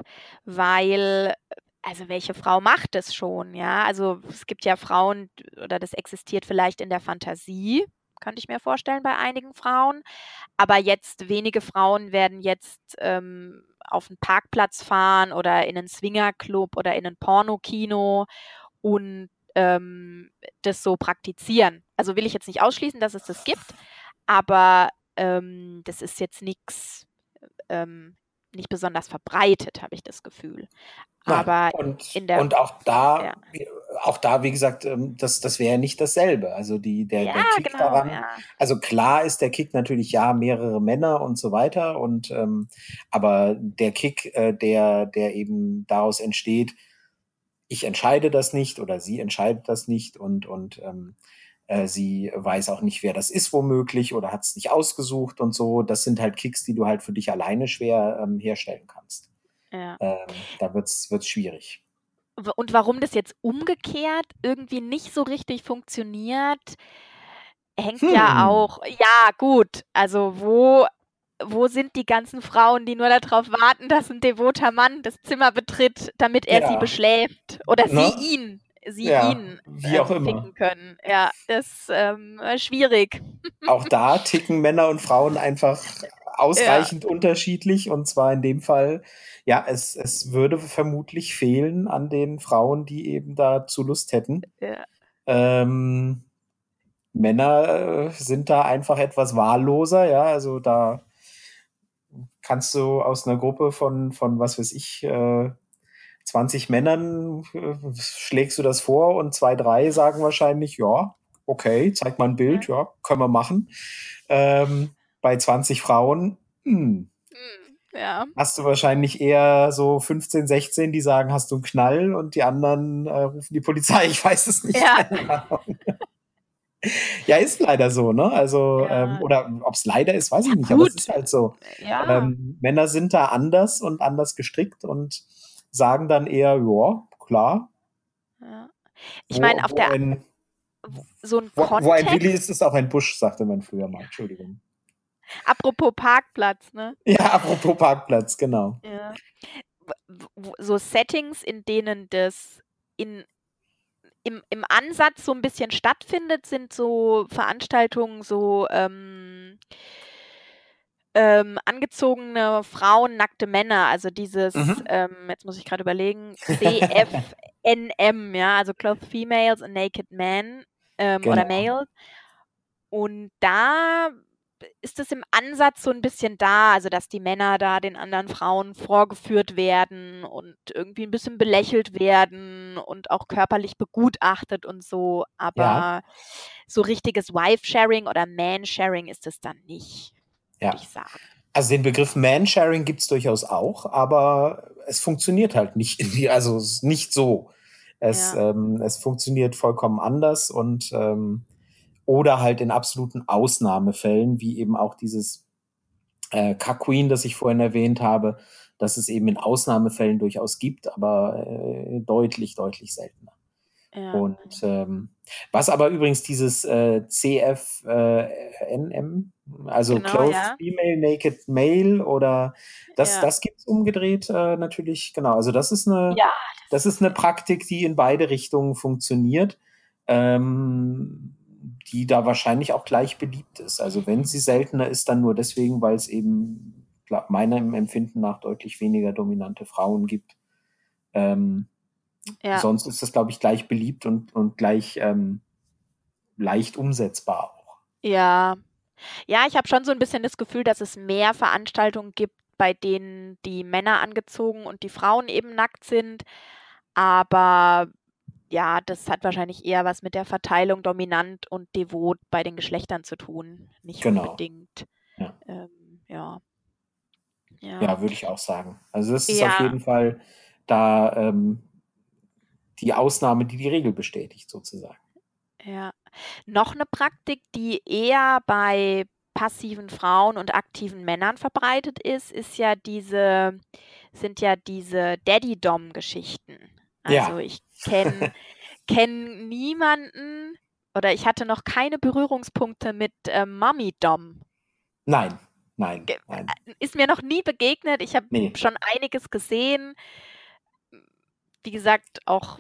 A: weil, also welche Frau macht es schon, ja? Also es gibt ja Frauen, oder das existiert vielleicht in der Fantasie, könnte ich mir vorstellen, bei einigen Frauen. Aber jetzt wenige Frauen werden jetzt ähm, auf einen Parkplatz fahren oder in einen Swingerclub oder in ein Pornokino und ähm, das so praktizieren. Also will ich jetzt nicht ausschließen, dass es das gibt, aber ähm, das ist jetzt nichts, ähm, nicht besonders verbreitet, habe ich das Gefühl. Aber
B: Und,
A: in der
B: und auch da,
A: ja.
B: auch da, wie gesagt, ähm, das, das wäre nicht dasselbe. Also die, der, der
A: Ja,
B: Kick
A: genau,
B: daran,
A: ja.
B: also klar ist der Kick natürlich ja mehrere Männer und so weiter. Und ähm, aber der Kick, äh, der, der eben daraus entsteht, ich entscheide das nicht oder sie entscheidet das nicht und, und ähm, äh, sie weiß auch nicht, wer das ist, womöglich, oder hat es nicht ausgesucht und so. Das sind halt Kicks, die du halt für dich alleine schwer ähm, herstellen kannst.
A: Ja.
B: Ähm, da wird's wird's schwierig.
A: Und warum das jetzt umgekehrt irgendwie nicht so richtig funktioniert, hängt ja
B: Hm.
A: auch, ja, gut, also wo, wo sind die ganzen Frauen, die nur darauf warten, dass ein devoter Mann das Zimmer betritt, damit er sie
B: Ja.
A: beschläft oder
B: Ne?
A: sie ihn, sie
B: Ja,
A: ihn
B: wie auch
A: ähm,
B: immer.
A: können. Ja, das ist ähm, schwierig.
B: Auch da ticken Männer und Frauen einfach ausreichend unterschiedlich. Und zwar in dem Fall, ja, es, es würde vermutlich fehlen an den Frauen, die eben dazu Lust hätten.
A: Ja.
B: Ähm, Männer äh, sind da einfach etwas wahlloser, ja, also da kannst du aus einer Gruppe von, von was weiß ich, äh, 20 Männern äh, schlägst du das vor und zwei, drei sagen wahrscheinlich, ja, okay, zeig mal ein Bild, ja, können wir machen. Ähm, bei 20 Frauen, hm,
A: Hm, ja.
B: hast du wahrscheinlich eher so 15, 16, die sagen, hast du einen Knall und die anderen äh, rufen die Polizei, ich weiß es nicht.
A: Ja.
B: Ahnung. Ja, ist leider so, ne? Also,
A: Ja.
B: ähm, oder ob es leider ist, weiß ich nicht, aber
A: gut.
B: es ist halt so.
A: Ja.
B: Ähm, Männer sind da anders und anders gestrickt und sagen dann eher, ja, klar.
A: ja. Ich meine, auf der
B: ein,
A: so ein
B: wo, wo ein Willi ist, ist auch ein Busch, sagte man früher mal. Entschuldigung.
A: apropos Parkplatz, ne?
B: Ja, apropos Parkplatz, genau.
A: Ja. So Settings, in denen das in, im, im Ansatz so ein bisschen stattfindet, sind so Veranstaltungen, so ähm, ähm, angezogene Frauen, nackte Männer, also dieses,
B: Mhm.
A: ähm, jetzt muss ich gerade überlegen, CFNM, ja, also Clothed Females and Naked Men ähm, oder
B: Genau.
A: Males. Und da ist es im Ansatz so ein bisschen da, also dass die Männer da den anderen Frauen vorgeführt werden und irgendwie ein bisschen belächelt werden und auch körperlich begutachtet und so. Aber so richtiges Wife-Sharing oder Man-Sharing ist es dann nicht,
B: Ja.
A: würde ich sagen.
B: Also den Begriff Man-Sharing gibt es durchaus auch, aber es funktioniert halt nicht, die, also es ist nicht so. Es,
A: Ja.
B: ähm, es funktioniert vollkommen anders und ähm, oder halt in absoluten Ausnahmefällen, wie eben auch dieses äh, Cuck-Queen, das ich vorhin erwähnt habe, dass es eben in Ausnahmefällen durchaus gibt, aber äh, deutlich, deutlich seltener.
A: Ja.
B: Und ähm, was aber übrigens dieses äh, CFNM, also
A: Genau,
B: Clothed
A: ja.
B: Female, Naked Male oder das,
A: Ja.
B: das gibt es umgedreht äh, natürlich, genau. Also das ist eine,
A: Ja,
B: das ist eine Praktik, die in beide Richtungen funktioniert, ähm, die da wahrscheinlich auch gleich beliebt ist. Also wenn sie seltener ist, dann nur deswegen, weil es eben meinem Empfinden nach deutlich weniger dominante Frauen gibt. Ähm,
A: ja.
B: Sonst ist das, glaube ich, gleich beliebt und, und gleich ähm, leicht umsetzbar auch.
A: Ja. Ja, ich habe schon so ein bisschen das Gefühl, dass es mehr Veranstaltungen gibt, bei denen die Männer angezogen und die Frauen eben nackt sind. Aber ja, das hat wahrscheinlich eher was mit der Verteilung dominant und devot bei den Geschlechtern zu tun. Nicht
B: Genau.
A: unbedingt.
B: Ja.
A: Ähm, ja. Ja.
B: Ja, würde ich auch sagen. Also das ist auf
A: Ja.
B: jeden Fall da ähm, die Ausnahme, die die Regel bestätigt, sozusagen.
A: Ja. Noch eine Praktik, die eher bei passiven Frauen und aktiven Männern verbreitet ist, ist ja diese, sind ja diese Daddy-Dom-Geschichten.
B: Ja.
A: Also ich kenne kenn niemanden oder ich hatte noch keine Berührungspunkte mit ähm, Mommy-Dom.
B: Nein, nein,
A: Ge-
B: nein.
A: Ist mir noch nie begegnet. Ich habe
B: Nee.
A: schon einiges gesehen. Wie gesagt, auch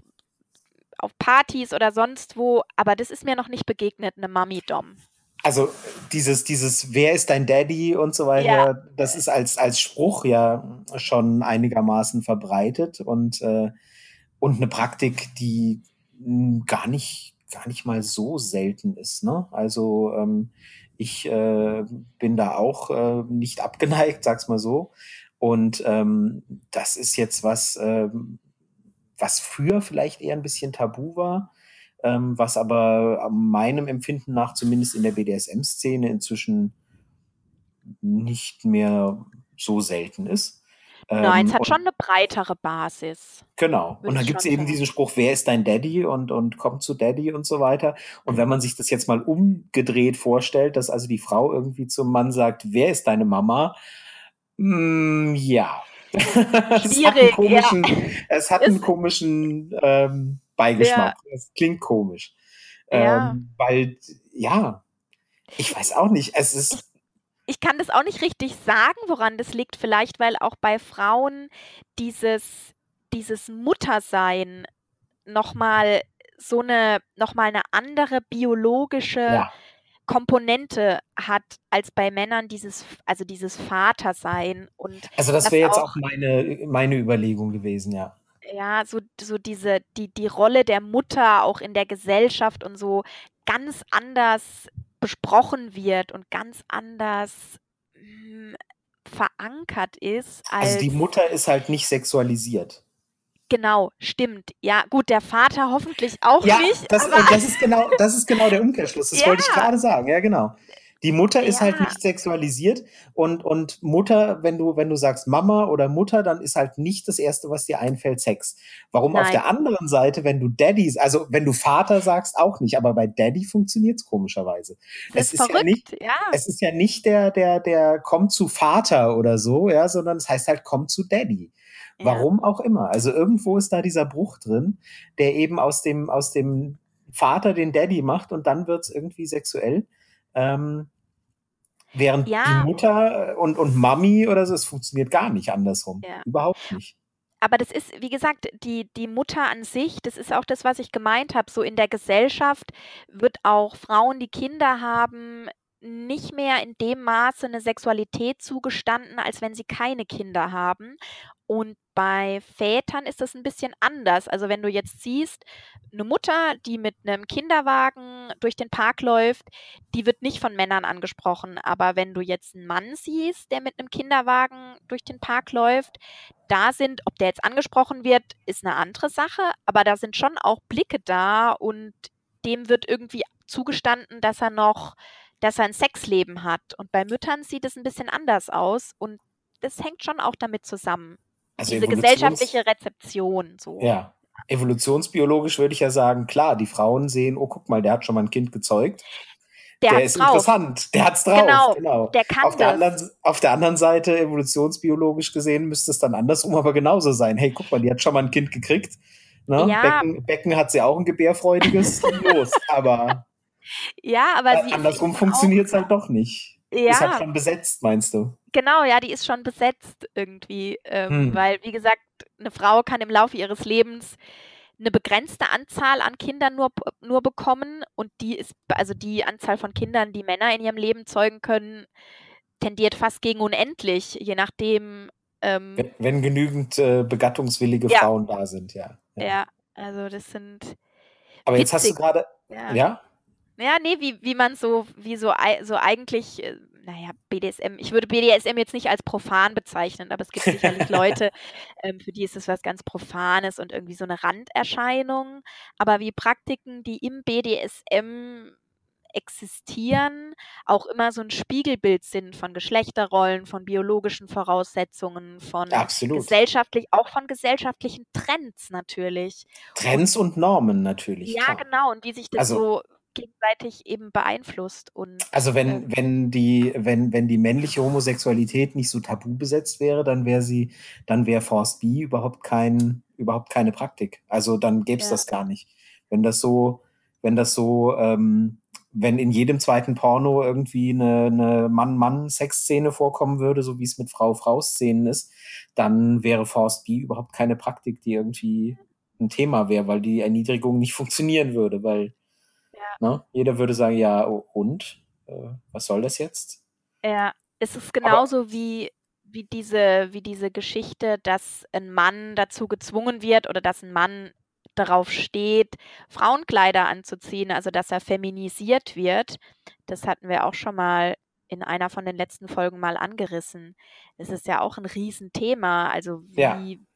A: auf Partys oder sonst wo, aber das ist mir noch nicht begegnet, eine Mommy-Dom.
B: Also dieses, dieses, wer ist dein Daddy und so weiter,
A: Ja.
B: das ist als, als Spruch ja schon einigermaßen verbreitet und, äh, und eine Praktik, die gar nicht, gar nicht mal so selten ist. Ne? Also ähm, ich äh, bin da auch äh, nicht abgeneigt, sag's mal so. Und ähm, das ist jetzt was, ähm, was früher vielleicht eher ein bisschen tabu war, ähm, was aber meinem Empfinden nach zumindest in der BDSM-Szene inzwischen nicht mehr so selten ist.
A: Nein, es
B: Ähm,
A: hat
B: und
A: schon eine breitere Basis,
B: Genau. Und
A: ich
B: gibt's
A: schon
B: eben diesen Spruch, wer ist dein Daddy und, und komm zu Daddy und so weiter. Und wenn man sich das jetzt mal umgedreht vorstellt, dass also die Frau irgendwie zum Mann sagt, wer ist deine Mama? Mm, ja. Es hat einen
A: Schwierig, ja.
B: komischen, es hat einen komischen ähm,
A: ja,
B: Beigeschmack. Es klingt komisch.
A: ja.
B: Ähm, weil, ja, ich weiß auch nicht. Es
A: Ich
B: ist,
A: ich kann das auch nicht richtig sagen, woran das liegt. Vielleicht, weil auch bei Frauen dieses dieses Muttersein noch mal so 'ne noch mal 'ne andere biologische
B: ja.
A: Komponente hat als bei Männern dieses also dieses Vatersein und
B: Also das wäre jetzt
A: auch
B: auch meine, meine Überlegung gewesen, ja.
A: ja, so so diese die die Rolle der Mutter auch in der Gesellschaft und so ganz anders besprochen wird und ganz anders, hm, verankert ist
B: Also die
A: als
B: Mutter ist halt nicht sexualisiert.
A: Genau, stimmt. Ja, gut, der Vater hoffentlich auch
B: Ja,
A: nicht,
B: das,
A: aber
B: und das ist genau, das ist genau der Umkehrschluss. Das wollte ich
A: Ja.
B: gerade sagen. Ja, genau. Die Mutter ist halt
A: Ja.
B: nicht sexualisiert und, und Mutter, wenn du, wenn du sagst Mama oder Mutter, dann ist halt nicht das Erste, was dir einfällt, Sex. Warum auf
A: Nein.
B: der anderen Seite, wenn du Daddy, also wenn du Vater sagst, auch nicht, aber bei Daddy funktioniert's komischerweise.
A: Das
B: Es
A: ist
B: ist ja nicht,
A: ja.
B: es ist ja nicht der, der, der kommt zu Vater oder so, ja, sondern es heißt halt komm zu Daddy.
A: Ja.
B: Warum auch immer. Also irgendwo ist da dieser Bruch drin, der eben aus dem, aus dem Vater den Daddy macht und dann wird's irgendwie sexuell. Ähm, während die
A: Ja.
B: Mutter und, und Mami oder so, es funktioniert gar nicht andersrum.
A: Ja.
B: Überhaupt nicht.
A: Aber das ist, wie gesagt, die die Mutter an sich, das ist auch das, was ich gemeint habe, so in der Gesellschaft wird auch Frauen, die Kinder haben, nicht mehr in dem Maße 'ne Sexualität zugestanden, als wenn sie keine Kinder haben. Und bei Vätern ist das 'n bisschen anders. Also, wenn du jetzt siehst, 'ne Mutter, die mit 'nem Kinderwagen durch den Park läuft, die wird nicht von Männern angesprochen. Aber wenn du jetzt 'n Mann siehst, der mit 'nem Kinderwagen durch den Park läuft, da sind ob der jetzt angesprochen wird, ist 'ne andere Sache, aber da sind schon auch Blicke da und dem wird irgendwie zugestanden, dass er noch dass er 'n Sexleben hat. Und bei Müttern sieht es 'n bisschen anders aus und das hängt schon auch damit zusammen.
B: Also
A: Diese gesellschaftliche Rezeption so.
B: Ja. Evolutionsbiologisch würde ich ja sagen, klar, die Frauen sehen, oh, guck mal, der hat schon mal ein Kind gezeugt.
A: Der
B: Der ist
A: drauf.
B: interessant, der hat's drauf,
A: Genau,
B: genau.
A: der kann
B: Auf der, anderen, auf der anderen Seite, evolutionsbiologisch gesehen, müsste es dann andersrum aber genauso sein. Hey, guck mal, die hat schon mal ein Kind gekriegt. Ne?
A: Ja.
B: Becken, Becken hat sie auch ein gebärfreudiges, los. Aber
A: Ja, aber sie ist
B: andersrum
A: eben auch
B: funktioniert's halt doch nicht. Ist halt
A: Ja.
B: schon besetzt, meinst du?
A: Genau, ja, die ist schon besetzt irgendwie, ähm,
B: Hm.
A: weil, wie gesagt, 'ne Frau kann im Laufe ihres Lebens 'ne begrenzte Anzahl an Kindern nur nur bekommen und die ist also die Anzahl von Kindern, die Männer in ihrem Leben zeugen können, tendiert fast gegen unendlich, je nachdem, ähm
B: Wenn, wenn genügend äh, begattungswillige
A: Ja.
B: Frauen da sind, ja. ja.
A: Ja, also das sind
B: Aber jetzt hast du
A: witzig.
B: gerade,
A: Ja.
B: ja?
A: Ja, ne, wie wie man so wie so so eigentlich, äh, na ja, BDSM ich würde BDSM jetzt nicht als profan bezeichnen, aber es gibt sicherlich Leute, ähm, für die ist es was ganz Profanes und irgendwie so 'ne Randerscheinung. Aber wie Praktiken, die im BDSM existieren, auch immer so 'n Spiegelbild sind von Geschlechterrollen, von biologischen Voraussetzungen, von
B: Absolut.
A: gesellschaftlich auch von gesellschaftlichen Trends natürlich. Und
B: Trends und Normen natürlich,
A: ja,
B: klar.
A: genau, und wie sich das
B: Also
A: so gegenseitig eben beeinflusst und,
B: Also wenn,
A: ähm
B: wenn die, wenn, wenn die männliche Homosexualität nicht so tabu besetzt wäre, dann wäre sie, dann wäre Forced B überhaupt kein, überhaupt keine Praktik. Also dann gäbe es
A: Ja.
B: das gar nicht. Wenn das so, wenn das so, ähm, wenn in jedem zweiten Porno irgendwie eine, eine Mann-Mann-Sexszene vorkommen würde, so wie es mit Frau-Frau-Szenen ist, dann wäre Forced B überhaupt keine Praktik, die irgendwie ein Thema wäre, weil die Erniedrigung nicht funktionieren würde, weil
A: Ja.
B: Ne? Jeder würde sagen, ja, und? Äh, was soll das jetzt?
A: Ja, es ist
B: Aber
A: genauso wie wie diese wie diese Geschichte, dass 'n Mann dazu gezwungen wird oder dass 'n Mann darauf steht, Frauenkleider anzuziehen, also dass er feminisiert wird. Das hatten wir auch schon mal in einer von den letzten Folgen mal angerissen. Es ist ja auch ein Riesenthema. Also wie,
B: Ja.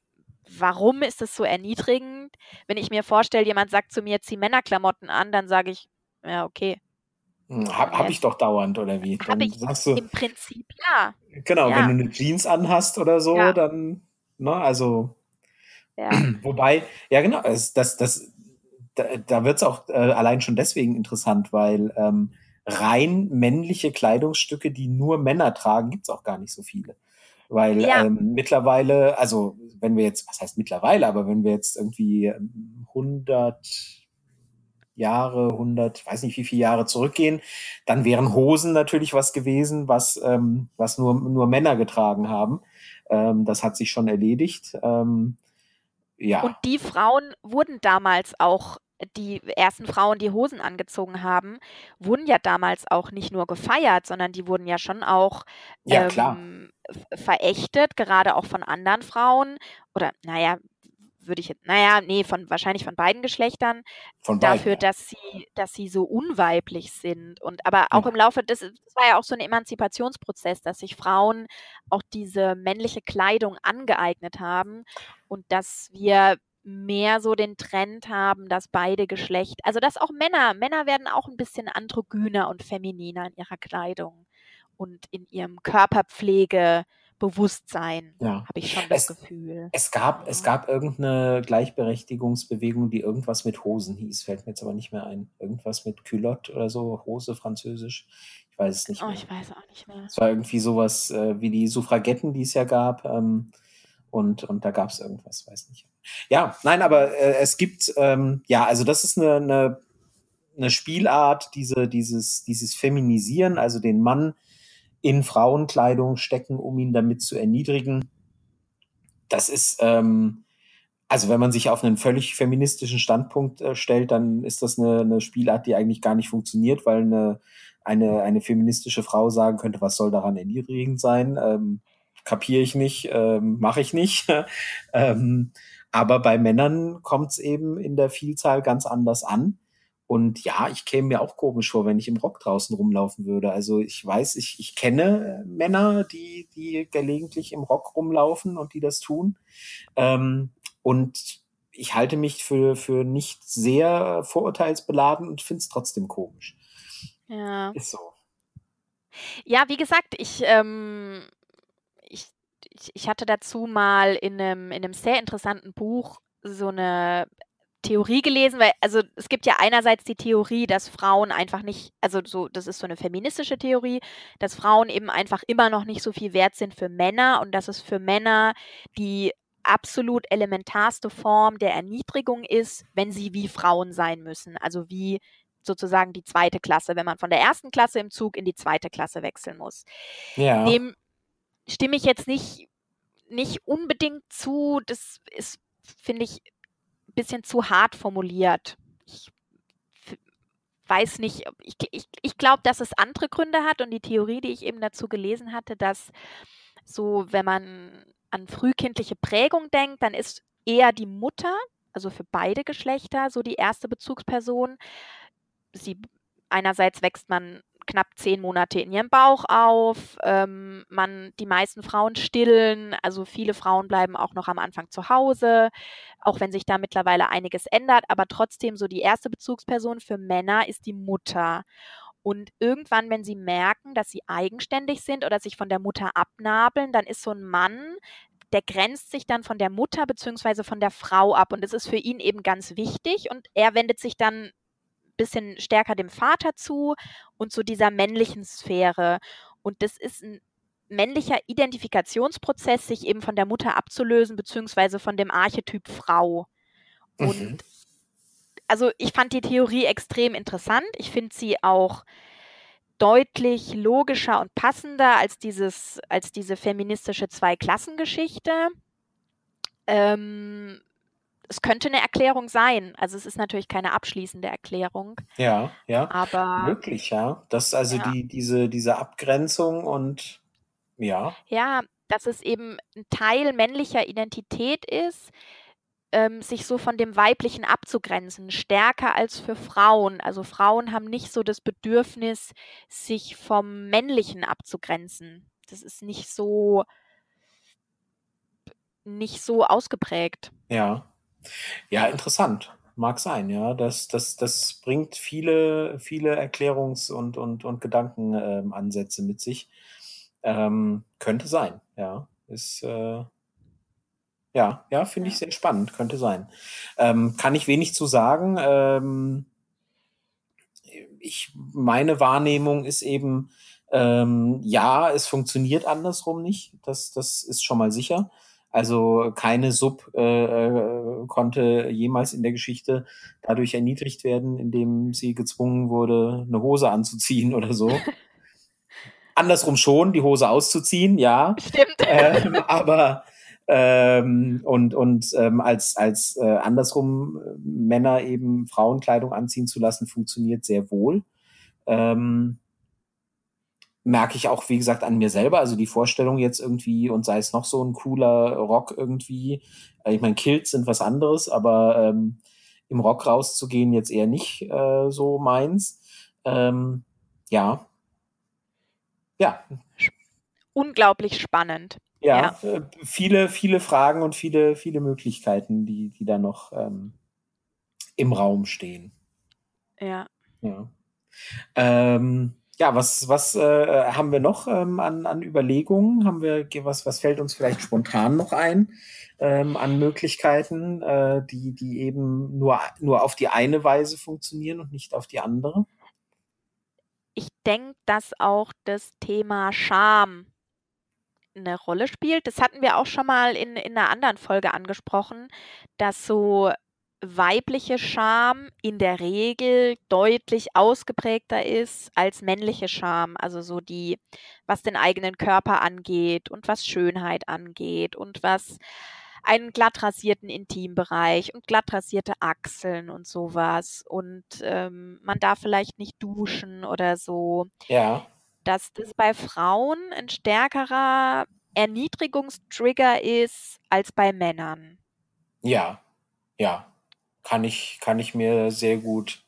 A: Warum ist es so erniedrigend? Wenn ich mir vorstelle, jemand sagt zu mir, zieh Männerklamotten an, dann sage ich, ja, okay.
B: Hm, Habe hab
A: Ja.
B: ich doch dauernd, oder wie? Dann
A: ich
B: sagst du,
A: im Prinzip ja.
B: genau,
A: Ja.
B: wenn du eine Jeans anhast oder so,
A: Ja.
B: dann, ne, also,
A: Ja.
B: wobei, ja genau, es, das, das, da, da wird es auch äh, allein schon deswegen interessant, weil ähm, rein männliche Kleidungsstücke, die nur Männer tragen, gibt es auch gar nicht so viele. Weil ähm, mittlerweile, also wenn wir jetzt, was heißt mittlerweile, aber wenn wir jetzt irgendwie ähm, 100 Jahre, 100, weiß nicht wie viele Jahre zurückgehen, dann wären Hosen natürlich was gewesen, was, ähm, was nur, nur Männer getragen haben. Ähm, das hat sich schon erledigt. Ähm, ja.
A: Und die Frauen wurden damals auch, die ersten Frauen, die Hosen angezogen haben, wurden ja damals auch nicht nur gefeiert, sondern die wurden ja schon auch
B: Ja,
A: ähm, verächtet, gerade auch von anderen Frauen. Oder, naja, würde ich jetzt, naja, nee, von wahrscheinlich von beiden Geschlechtern,
B: Von beiden.
A: dafür,
B: ja.
A: dass sie, dass sie so unweiblich sind. Und aber auch
B: Ja.
A: im Laufe des, das war ja auch so ein Emanzipationsprozess, dass sich Frauen auch diese männliche Kleidung angeeignet haben und dass wir mehr so den Trend haben, dass beide Geschlechter, also dass auch Männer, Männer werden auch ein bisschen androgyner und femininer in ihrer Kleidung und in ihrem Körperpflegebewusstsein,
B: Ja.
A: habe ich schon das
B: Es,
A: Gefühl.
B: es, gab, es
A: Ja.
B: gab irgendeine Gleichberechtigungsbewegung, die irgendwas mit Hosen hieß, fällt mir jetzt aber nicht mehr ein. Irgendwas mit Culotte oder so, Hose französisch. Ich weiß es nicht
A: Oh,
B: mehr.
A: ich weiß auch nicht mehr.
B: Es war irgendwie sowas äh, wie die Suffragetten, die es ja gab. Ähm, und, und da gab es irgendwas, weiß nicht. Ja, nein, aber äh, es gibt, ähm, ja, also das ist eine, eine, eine Spielart, diese, dieses, dieses Feminisieren, also den Mann in Frauenkleidung stecken, um ihn damit zu erniedrigen. Das ist, ähm, also wenn man sich auf einen völlig feministischen Standpunkt äh, stellt, dann ist das eine, eine Spielart, die eigentlich gar nicht funktioniert, weil eine, eine, eine feministische Frau sagen könnte, was soll daran erniedrigend sein? Ähm, kapiere ich nicht, ähm, mache ich nicht. ähm, aber bei Männern kommt es eben in der Vielzahl ganz anders an. Und ja, ich käme mir auch komisch vor, wenn ich im Rock draußen rumlaufen würde. Also ich weiß, ich, ich kenne Männer, die, die gelegentlich im Rock rumlaufen und die das tun. Ähm, und ich halte mich für, für nicht sehr vorurteilsbeladen und finde es trotzdem komisch.
A: Ja.
B: Ist so.
A: Ja, wie gesagt, ich, ähm, ich, ich, hatte dazu mal in einem, in einem sehr interessanten Buch so eine Theorie gelesen, weil, also es gibt ja einerseits die Theorie, dass Frauen einfach nicht, also so, das ist so eine feministische Theorie, dass Frauen eben einfach immer noch nicht so viel wert sind für Männer und dass es für Männer die absolut elementarste Form der Erniedrigung ist, wenn sie wie Frauen sein müssen. Also wie sozusagen die zweite Klasse, wenn man von der ersten Klasse im Zug in die zweite Klasse wechseln muss.
B: Ja.
A: Dem stimme ich jetzt nicht, nicht unbedingt zu. Das ist, finde ich, ein bisschen zu hart formuliert. Ich weiß nicht, ich, ich, ich glaube, dass es andere Gründe hat und die Theorie, die ich eben dazu gelesen hatte, dass so, wenn man an frühkindliche Prägung denkt, dann ist eher die Mutter, also für beide Geschlechter, so die erste Bezugsperson. Sie einerseits wächst man knapp zehn Monate in ihrem Bauch auf. Ähm, man, die meisten Frauen stillen, also viele Frauen bleiben auch noch am Anfang zu Hause, auch wenn sich da mittlerweile einiges ändert. Aber trotzdem so die erste Bezugsperson für Männer ist die Mutter. Und irgendwann, wenn sie merken, dass sie eigenständig sind oder sich von der Mutter abnabeln, dann ist so ein Mann, der grenzt sich dann von der Mutter bzw. von der Frau ab. Und das ist für ihn eben ganz wichtig. Und er wendet sich dann bisschen stärker dem Vater zu und zu dieser männlichen Sphäre. Und das ist ein männlicher Identifikationsprozess, sich eben von der Mutter abzulösen, beziehungsweise von dem Archetyp Frau. Und
B: Mhm.
A: also ich fand die Theorie extrem interessant. Ich finde sie auch deutlich logischer und passender als dieses, als diese feministische Zweiklassengeschichte. Ähm, es könnte eine Erklärung sein. Also es ist natürlich keine abschließende Erklärung,
B: Ja, ja.
A: aber
B: Möglich, ja. Das also
A: ja.
B: die, diese, diese Abgrenzung und ja.
A: ja, dass es eben ein Teil männlicher Identität ist, ähm, sich so von dem Weiblichen abzugrenzen, stärker als für Frauen. Also Frauen haben nicht so das Bedürfnis, sich vom Männlichen abzugrenzen. Das ist nicht so nicht so ausgeprägt.
B: Ja. Ja, interessant. Mag sein, ja. Das, das, das bringt viele, viele Erklärungs- und, und, und Gedankenansätze ähm, mit sich. Ähm, könnte sein, ja. Ist, äh, ja, ja, finde ich sehr spannend, könnte sein. Ähm, kann ich wenig zu sagen. Ähm, ich, meine Wahrnehmung ist eben, ähm, ja, es funktioniert andersrum nicht. Das, das ist schon mal sicher. Also keine Sub äh, äh, konnte jemals in der Geschichte dadurch erniedrigt werden, indem sie gezwungen wurde, eine Hose anzuziehen oder so. Andersrum schon, die Hose auszuziehen, ja.
A: Stimmt.
B: Ähm, aber ähm, und und ähm, als als äh, andersrum Männer eben Frauenkleidung anziehen zu lassen, funktioniert sehr wohl. Ähm, merke ich auch, wie gesagt, an mir selber. Also die Vorstellung jetzt irgendwie, und sei es noch so ein cooler Rock irgendwie, äh, ich meine, Kills sind was anderes, aber ähm, im Rock rauszugehen jetzt eher nicht äh, so meins. Ähm, ja. Ja.
A: Unglaublich spannend.
B: Ja, ja, äh, viele, viele Fragen und viele, viele Möglichkeiten, die, die da noch ähm, im Raum stehen.
A: Ja.
B: Ja. Ähm, ja, was, was äh, haben wir noch ähm, an, an Überlegungen? Haben wir was, was fällt uns vielleicht spontan noch ein ähm, an Möglichkeiten, äh, die, die eben nur, nur auf die eine Weise funktionieren und nicht auf die andere?
A: Ich denke, dass auch das Thema Scham eine Rolle spielt. Das hatten wir auch schon mal in, in einer anderen Folge angesprochen, dass so weibliche Scham in der Regel deutlich ausgeprägter ist als männliche Scham. Also so die, was den eigenen Körper angeht und was Schönheit angeht und was einen glatt rasierten Intimbereich und glatt rasierte Achseln und sowas. Und ähm, man darf vielleicht nicht duschen oder so.
B: Ja.
A: Dass das bei Frauen ein stärkerer Erniedrigungstrigger ist als bei Männern.
B: Ja, ja, kann ich, kann ich mir sehr gut,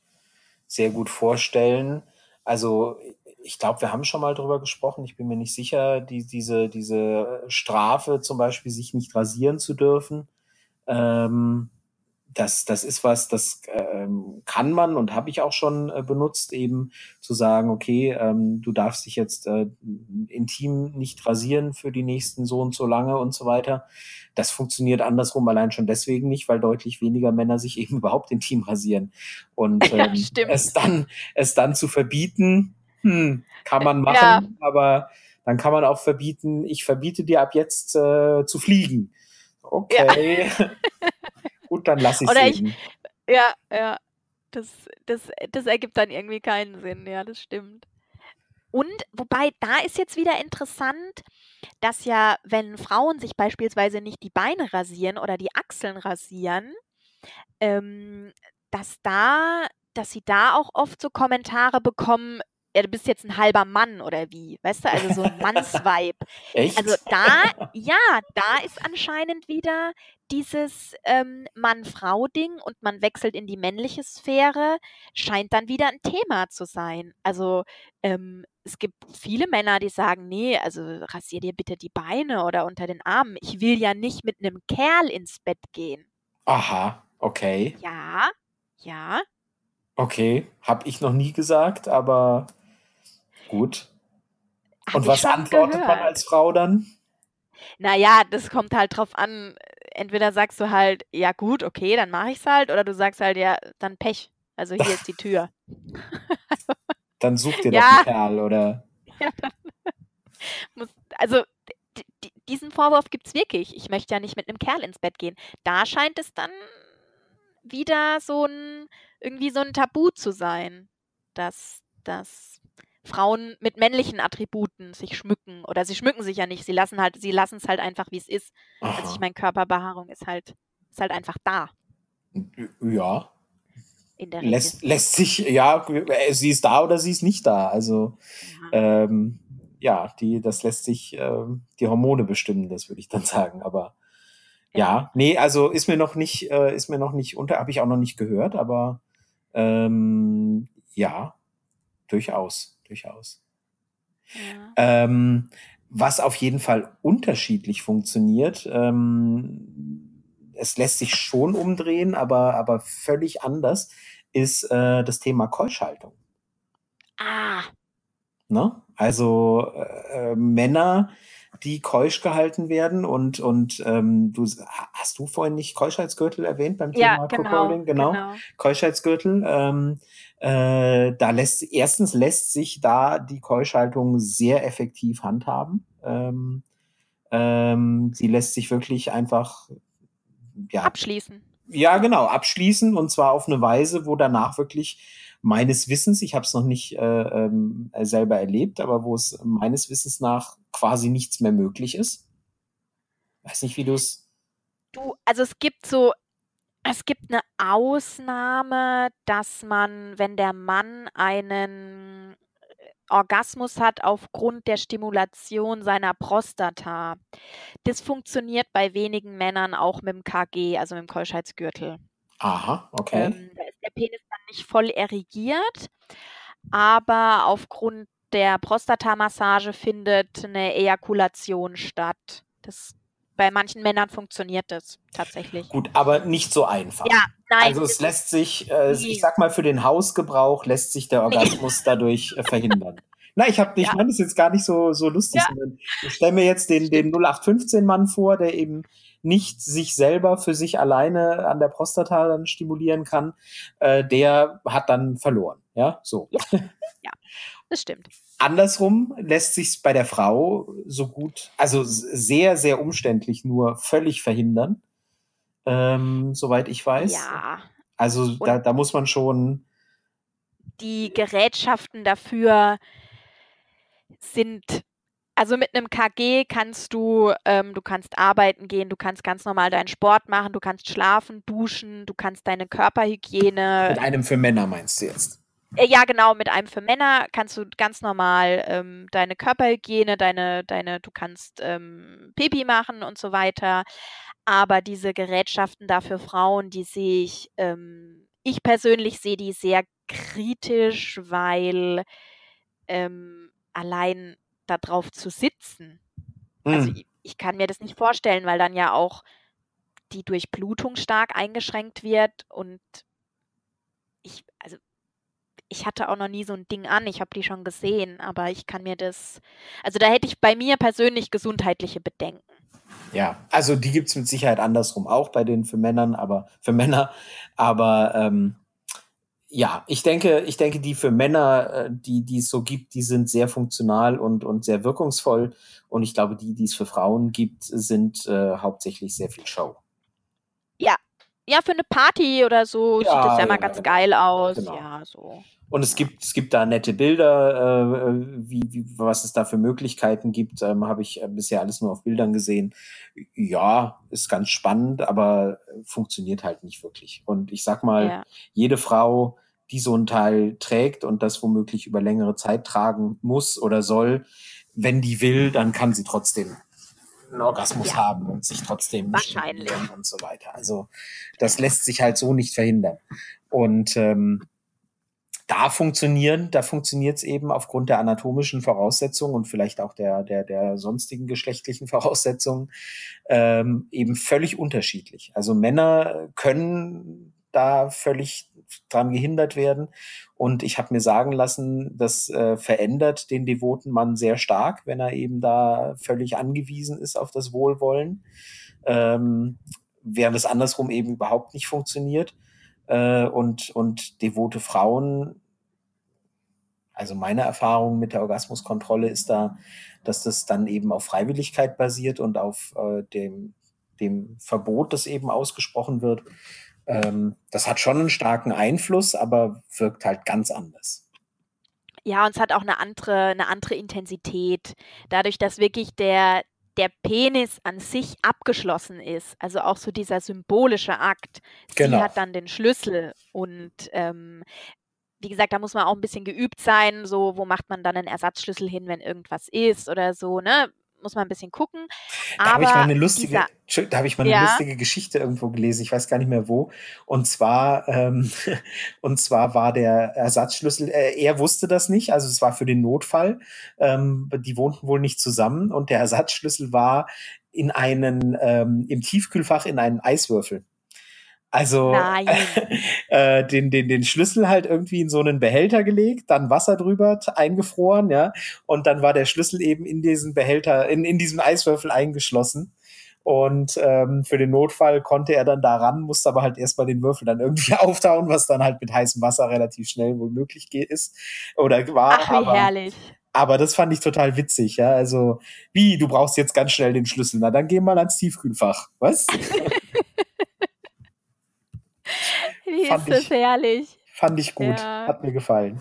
B: sehr gut vorstellen. Also ich glaube, wir haben schon mal drüber gesprochen. Ich bin mir nicht sicher, die, diese, diese Strafe zum Beispiel, sich nicht rasieren zu dürfen. Ähm, das, das ist was, das ähm, kann man und habe ich auch schon äh, benutzt, eben zu sagen, okay, ähm, du darfst dich jetzt äh, intim nicht rasieren für die nächsten so und so lange und so weiter. Das funktioniert andersrum allein schon deswegen nicht, weil deutlich weniger Männer sich eben überhaupt intim rasieren. Und ähm, ja, es, dann, es dann zu verbieten, hm, kann man machen, ja. aber dann kann man auch verbieten, ich verbiete dir ab jetzt äh, zu fliegen. Okay. Ja. Gut, dann lasse ich es
A: Ja, ja. Das, das, das ergibt dann irgendwie keinen Sinn, ja, das stimmt. Und wobei, da ist jetzt wieder interessant, dass ja, wenn Frauen sich beispielsweise nicht die Beine rasieren oder die Achseln rasieren, ähm, dass da, dass sie da auch oft so Kommentare bekommen, ja, du bist jetzt ein halber Mann oder wie, weißt du, also so ein Mannsweib.
B: Echt?
A: Also da, ja, da ist anscheinend wieder dieses ähm, Mann-Frau-Ding und man wechselt in die männliche Sphäre, scheint dann wieder ein Thema zu sein. Also ähm, es gibt viele Männer, die sagen, nee, also rasier dir bitte die Beine oder unter den Armen. Ich will ja nicht mit einem Kerl ins Bett gehen.
B: Aha, okay.
A: Ja, ja.
B: Okay, habe ich noch nie gesagt, aber Gut. Hab Und was antwortet gehört. man als Frau dann?
A: Naja, das kommt halt drauf an. Entweder sagst du halt, ja gut, okay, dann mache ich es halt, oder du sagst halt, ja, dann Pech. Also hier ist die Tür.
B: dann such dir ja. doch einen Kerl, oder? Ja,
A: also diesen Vorwurf gibt es wirklich. Ich möchte ja nicht mit einem Kerl ins Bett gehen. Da scheint es dann wieder so ein, irgendwie so ein Tabu zu sein, dass das Frauen mit männlichen Attributen sich schmücken oder sie schmücken sich ja nicht, sie lassen halt, sie lassen es halt einfach, wie es ist. Aha. Also ich meine, Körperbehaarung ist halt, ist halt einfach da.
B: Ja. lässt, lässt sich, ja, sie ist da oder sie ist nicht da. Also ja, ähm, ja die, das lässt sich ähm, die Hormone bestimmen, das würde ich dann sagen. Aber Ja, nee, also ist mir noch nicht, äh, ist mir noch nicht unter, habe ich auch noch nicht gehört, aber ähm, ja, durchaus, durchaus.
A: Ja.
B: Ähm, was auf jeden Fall unterschiedlich funktioniert, ähm, es lässt sich schon umdrehen, aber, aber völlig anders, ist äh, das Thema Keuschhaltung.
A: Ah,
B: Ne? Also äh, äh, Männer, die keusch gehalten werden und, und ähm, du hast du vorhin nicht Keuschheitsgürtel erwähnt beim
A: ja,
B: Thema
A: genau,
B: Cockholding? Genau.
A: genau.
B: Keuschheitsgürtel. Ähm, äh, da lässt erstens lässt sich da die Keuschhaltung sehr effektiv handhaben. Ähm, ähm, sie lässt sich wirklich einfach ja,
A: Abschließen.
B: ja, genau, abschließen und zwar auf eine Weise, wo danach wirklich meines Wissens, ich habe es noch nicht äh, ähm, selber erlebt, aber wo es meines Wissens nach quasi nichts mehr möglich ist. Weiß nicht, wie du es.
A: Du, also es gibt so, es gibt eine Ausnahme, dass man, wenn der Mann einen Orgasmus hat aufgrund der Stimulation seiner Prostata. Das funktioniert bei wenigen Männern auch mit dem KG, also mit dem Keuschheitsgürtel.
B: Aha, okay.
A: Ähm, da ist der Penis dann nicht voll erigiert, aber aufgrund der Prostatamassage findet eine Ejakulation statt. Das, bei manchen Männern funktioniert das tatsächlich.
B: Gut, aber nicht so einfach.
A: Ja, nein.
B: Also es lässt sich, äh, ich sag mal, für den Hausgebrauch lässt sich der Orgasmus dadurch äh, verhindern. Nein, ich habe, ich
A: Ja.
B: meine das jetzt gar nicht so so lustig.
A: Ja.
B: Ich stelle mir jetzt den den 0815 Mann vor, der eben nicht sich selber für sich alleine an der Prostata dann stimulieren kann. Äh, der hat dann verloren. Ja, so.
A: das stimmt.
B: Andersrum lässt sich bei der Frau so gut, also sehr, sehr umständlich nur völlig verhindern, ähm, soweit ich weiß.
A: Ja,
B: Also da, da muss man schon,
A: die Gerätschaften dafür sind, also mit einem KG kannst du, ähm, du kannst arbeiten gehen, du kannst ganz normal deinen Sport machen, du kannst schlafen, duschen, du kannst deine Körperhygiene
B: mit einem für Männer meinst du jetzt.
A: Äh, ja, genau, mit einem für Männer kannst du ganz normal ähm, deine Körperhygiene, deine, deine, du kannst ähm, Pipi machen und so weiter. Aber diese Gerätschaften da für Frauen, die sehe ich, ähm, ich persönlich sehe die sehr kritisch, weil ähm, allein darauf zu sitzen, also
B: Hm.
A: ich, ich kann mir das nicht vorstellen, weil dann ja auch die Durchblutung stark eingeschränkt wird und ich, also ich hatte auch noch nie so ein Ding an. Ich habe die schon gesehen, aber ich kann mir das, also da hätte ich bei mir persönlich gesundheitliche Bedenken.
B: Ja, also die gibt's mit Sicherheit andersrum auch bei den für Männern, aber für Männer. Aber ähm, ja, ich denke, ich denke, die für Männer, äh, die, die es so gibt, die sind sehr funktional und, und sehr wirkungsvoll. Und ich glaube, die, die es für Frauen gibt, sind äh, hauptsächlich sehr viel Show.
A: Ja, für eine Party oder so sieht
B: Ja,
A: das ja mal
B: ja,
A: ganz geil aus.
B: Genau.
A: Ja, so.
B: Und es gibt, es gibt da nette Bilder, äh, wie, wie, was es da für Möglichkeiten gibt. Ähm, Habe ich äh, bisher alles nur auf Bildern gesehen. Ja, ist ganz spannend, aber funktioniert halt nicht wirklich. Und ich sag mal,
A: Ja.
B: jede Frau, die so ein Teil trägt und das womöglich über längere Zeit tragen muss oder soll, wenn die will, dann kann sie trotzdem einen Orgasmus
A: Ja.
B: haben und sich trotzdem
A: Wahrscheinlich.
B: und so weiter. Also das lässt sich halt so nicht verhindern. Und ähm, da funktionieren, da funktioniert es eben aufgrund der anatomischen Voraussetzungen und vielleicht auch der, der, der sonstigen geschlechtlichen Voraussetzungen ähm, eben völlig unterschiedlich. Also Männer können da völlig dran gehindert werden. Und ich habe mir sagen lassen, das äh, verändert den devoten Mann sehr stark, wenn er eben da völlig angewiesen ist auf das Wohlwollen, ähm, während es andersrum eben überhaupt nicht funktioniert. Äh, und, und devote Frauen, also meine Erfahrung mit der Orgasmuskontrolle ist da, dass das dann eben auf Freiwilligkeit basiert und auf äh, dem, dem Verbot, das eben ausgesprochen wird. Ähm, das hat schon einen starken Einfluss, aber wirkt halt ganz anders.
A: Ja, und es hat auch eine andere, eine andere Intensität. Dadurch, dass wirklich der, der Penis an sich abgeschlossen ist. Also auch so dieser symbolische Akt.
B: Genau.
A: Sie hat dann den Schlüssel und ähm, wie gesagt, da muss man auch ein bisschen geübt sein. So, wo macht man dann einen Ersatzschlüssel hin, wenn irgendwas ist oder so, ne? Muss man ein bisschen gucken.
B: Da habe ich mal eine lustige,
A: dieser,
B: da habe ich mal eine
A: ja,
B: lustige Geschichte irgendwo gelesen. Ich weiß gar nicht mehr wo. Und zwar, ähm, und zwar war der Ersatzschlüssel, äh, er wusste das nicht, also es war für den Notfall. Ähm, die wohnten wohl nicht zusammen und der Ersatzschlüssel war in einen, ähm, im Tiefkühlfach in einen Eiswürfel. Also äh, den, den, den Schlüssel halt irgendwie in so einen Behälter gelegt, dann Wasser drüber, eingefroren, ja, und dann war der Schlüssel eben in diesen Behälter, in, in diesem Eiswürfel eingeschlossen. Und ähm, für den Notfall konnte er dann da ran, musste aber halt erstmal den Würfel dann irgendwie auftauen, was dann halt mit heißem Wasser relativ schnell wohl möglich ist oder war.
A: Ach, wie
B: Aber,
A: herrlich.
B: aber das fand ich total witzig, ja. Also, wie, du brauchst jetzt ganz schnell den Schlüssel. Na, dann geh mal ans Tiefkühlfach. Was?
A: Wie
B: Fand
A: ist das
B: ich,
A: herrlich.
B: fand ich gut.
A: Ja.
B: Hat mir gefallen.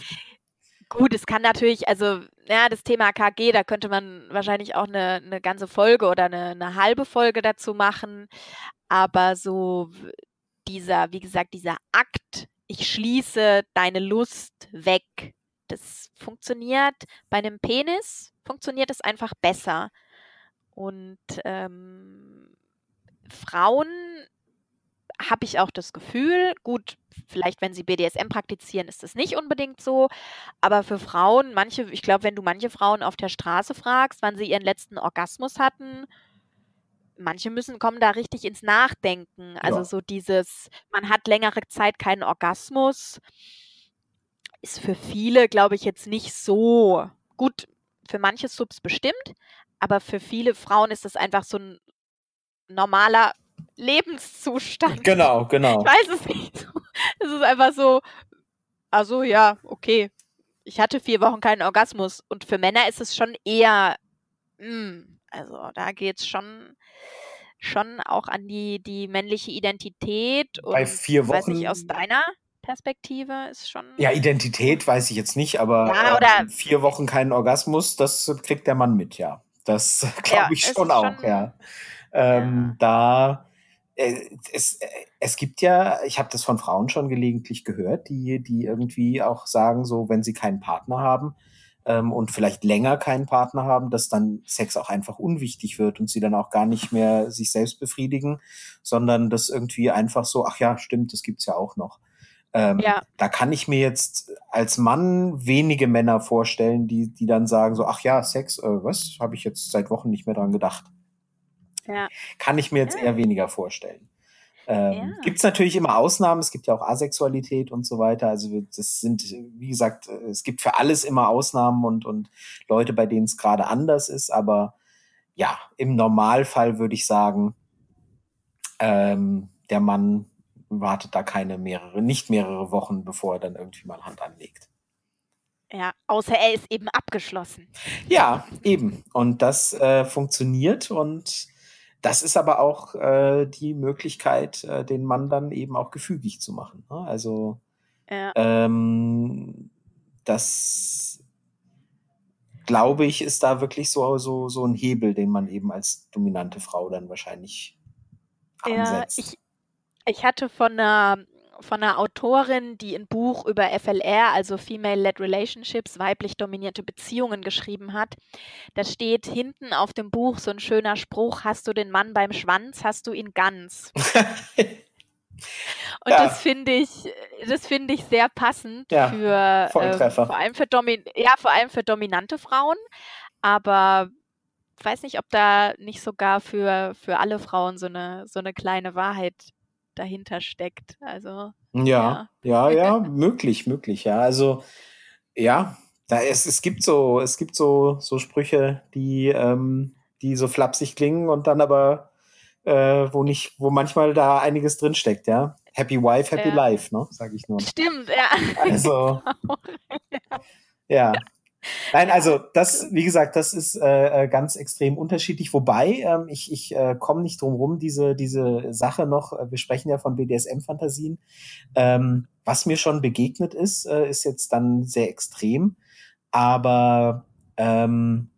A: Gut, es kann natürlich, also, ja, das Thema KG, da könnte man wahrscheinlich auch eine, eine ganze Folge oder eine, eine halbe Folge dazu machen. Aber so dieser, wie gesagt, dieser Akt, ich schließe deine Lust weg, das funktioniert bei einem Penis, funktioniert es einfach besser. Und ähm, Frauen habe ich auch das Gefühl, gut, vielleicht wenn sie BDSM praktizieren, ist das nicht unbedingt so, aber für Frauen, manche, ich glaube, wenn du manche Frauen auf der Straße fragst, wann sie ihren letzten Orgasmus hatten, manche müssen kommen da richtig ins Nachdenken. Also
B: Ja.
A: so dieses, man hat längere Zeit keinen Orgasmus, ist für viele, glaube ich, jetzt nicht so gut. Für manche Subs bestimmt, aber für viele Frauen ist das einfach so ein normaler Lebenszustand.
B: Genau,
A: Ich
B: genau.
A: weiß es nicht. Es ist einfach so, also ja, okay. Ich hatte vier Wochen keinen Orgasmus. Und für Männer ist es schon eher, mm, also da geht es schon, schon auch an die, die männliche Identität.
B: Bei
A: Und
B: vier
A: weiß nicht, aus
B: Wochen,
A: deiner Perspektive ist schon,
B: ja, Identität weiß ich jetzt nicht, aber
A: ja,
B: ähm, vier Wochen keinen Orgasmus, das kriegt der Mann mit, ja. Das
A: ja,
B: glaube ich
A: es
B: schon auch,
A: schon,
B: ja. Ähm,
A: ja,
B: da äh, es, äh, es gibt ja, ich habe das von Frauen schon gelegentlich gehört, die, die irgendwie auch sagen, so wenn sie keinen Partner haben ähm, und vielleicht länger keinen Partner haben, dass dann Sex auch einfach unwichtig wird und sie dann auch gar nicht mehr sich selbst befriedigen, sondern das irgendwie einfach so, ach ja, stimmt, das gibt's ja auch noch. Ähm,
A: ja,
B: da kann ich mir jetzt als Mann wenige Männer vorstellen, die, die dann sagen so, ach ja, Sex, äh, was, habe ich jetzt seit Wochen nicht mehr dran gedacht.
A: Ja,
B: Kann ich mir jetzt
A: ja,
B: eher weniger vorstellen. Ähm,
A: ja,
B: Gibt es natürlich immer Ausnahmen, es gibt ja auch Asexualität und so weiter. Also das sind, wie gesagt, äh, es gibt für alles immer Ausnahmen und, und Leute, bei denen es gerade anders ist. Aber ja, im Normalfall würde ich sagen, ähm, der Mann wartet da keine mehrere, nicht mehrere Wochen, bevor er dann irgendwie mal Hand anlegt.
A: ja. Außer er ist eben abgeschlossen.
B: Ja, eben. Und das äh, funktioniert und das ist aber auch äh, die Möglichkeit, äh, den Mann dann eben auch gefügig zu machen. Ne? Also
A: Ja,
B: ähm, das glaube ich, ist da wirklich so, so, so ein Hebel, den man eben als dominante Frau dann wahrscheinlich
A: ja,
B: ansetzt.
A: ich, ich hatte von einer, von einer Autorin, die ein Buch über FLR, also Female-Led Relationships, weiblich dominierte Beziehungen geschrieben hat. Da steht hinten auf dem Buch so ein schöner Spruch, hast du den Mann beim Schwanz, hast du ihn ganz. Und das
B: ja,
A: finde ich, das finde ich sehr passend
B: ja,
A: für,
B: Volltreffer.
A: vor allem für Domin ja, vor allem für dominante Frauen. Aber ich weiß nicht, ob da nicht sogar für, für alle Frauen so eine, so eine kleine Wahrheit dahinter steckt. Also,
B: Ja,
A: ja.
B: ja, ja, möglich, möglich, ja. Also, ja, da es, es gibt so, es gibt so, so Sprüche, die, ähm, die so flapsig klingen und dann aber, äh, wo nicht, wo manchmal da einiges drinsteckt, ja. Happy Wife, Happy
A: Ja.
B: Life, ne, sag ich nur.
A: Stimmt, ja.
B: Also,
A: Genau.
B: ja. Nein, also das, wie gesagt, das ist äh, äh, ganz extrem unterschiedlich. Wobei ähm, ich, ich äh, komme nicht drum rum, diese, diese Sache noch, äh, wir sprechen ja von BDSM-Fantasien. Ähm, was mir schon begegnet ist, äh, ist jetzt dann sehr extrem. Aber ähm,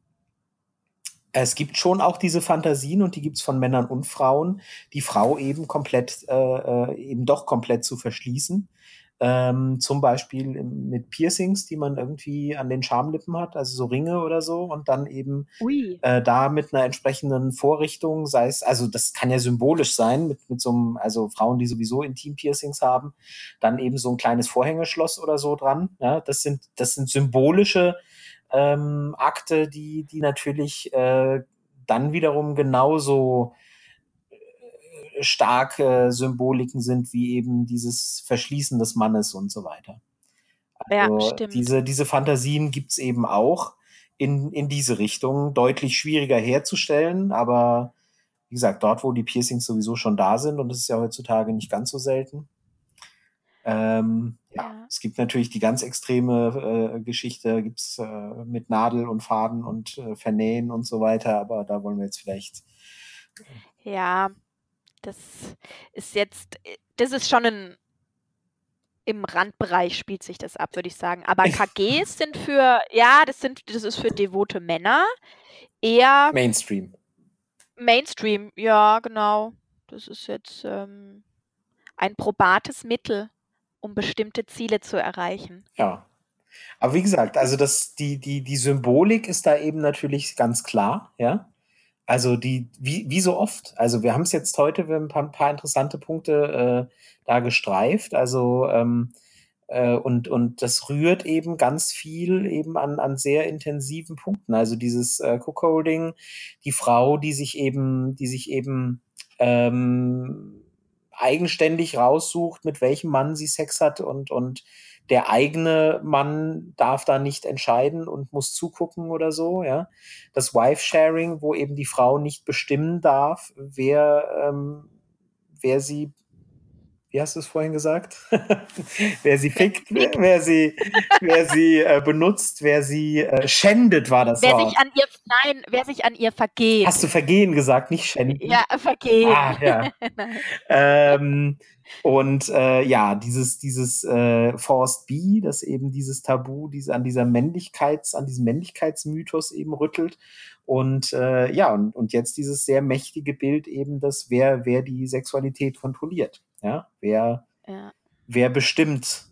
B: es gibt schon auch diese Fantasien und die gibt's von Männern und Frauen, die Frau eben komplett, äh, äh, eben doch komplett zu verschließen. Ähm, zum Beispiel mit Piercings, die man irgendwie an den Schamlippen hat, also so Ringe oder so, und dann eben äh, da mit einer entsprechenden Vorrichtung, sei es, also das kann ja symbolisch sein, mit, mit so einem, also Frauen, die sowieso Intim-Piercings haben, dann eben so ein kleines Vorhängeschloss oder so dran. Ja, das sind, das sind symbolische ähm, Akte, die, die natürlich äh, dann wiederum genauso starke Symboliken sind, wie eben dieses Verschließen des Mannes und so weiter. Also ja, stimmt. Diese, diese Fantasien gibt's eben auch in, in diese Richtung, deutlich schwieriger herzustellen, aber wie gesagt, dort, wo die Piercings sowieso schon da sind, und das ist ja heutzutage nicht ganz so selten. Ähm, ja, ja, es gibt natürlich die ganz extreme äh, Geschichte, gibt's äh, mit Nadel und Faden und äh, Vernähen und so weiter, aber da wollen wir jetzt vielleicht.
A: Ja, das ist jetzt, äh, das ist schon ein, im Randbereich spielt sich das ab, würde ich sagen. Aber KGs sind für, ja, das sind, das ist für devote Männer. Eher
B: Mainstream.
A: Mainstream, ja, genau. Das ist jetzt ähm, ein probates Mittel, um bestimmte Ziele zu erreichen.
B: Ja. Aber wie gesagt, also das, die, die, die Symbolik ist da eben natürlich ganz klar, ja. Also die, wie, wie so oft. Also wir haben es jetzt heute, wir haben ein paar, ein paar interessante Punkte äh, da gestreift. Also ähm, äh, und, und das rührt eben ganz viel eben an, an sehr intensiven Punkten. Also dieses äh, Cookholding, die Frau, die sich eben, die sich eben ähm, eigenständig raussucht, mit welchem Mann sie Sex hat und, und der eigene Mann darf da nicht entscheiden und muss zugucken oder so, ja. Das Wife-Sharing, wo eben die Frau nicht bestimmen darf, wer, ähm, wer sie wie hast du es vorhin gesagt? wer sie fickt, wer, sie, wer sie äh, benutzt, wer sie äh, schändet, war das
A: wer
B: Wort.
A: Sich an ihr, nein, wer sich an ihr vergeht.
B: Hast du vergehen gesagt, nicht schänden?
A: Ja, vergehen.
B: Ah, ja. ähm, und äh, ja, dieses, dieses äh, Forced B, das eben dieses Tabu, diese, an dieser Männlichkeits, an diesem Männlichkeitsmythos eben rüttelt. Und äh, ja, und, und jetzt dieses sehr mächtige Bild eben, dass wer, wer die Sexualität kontrolliert. Ja, wer, ja. wer bestimmt,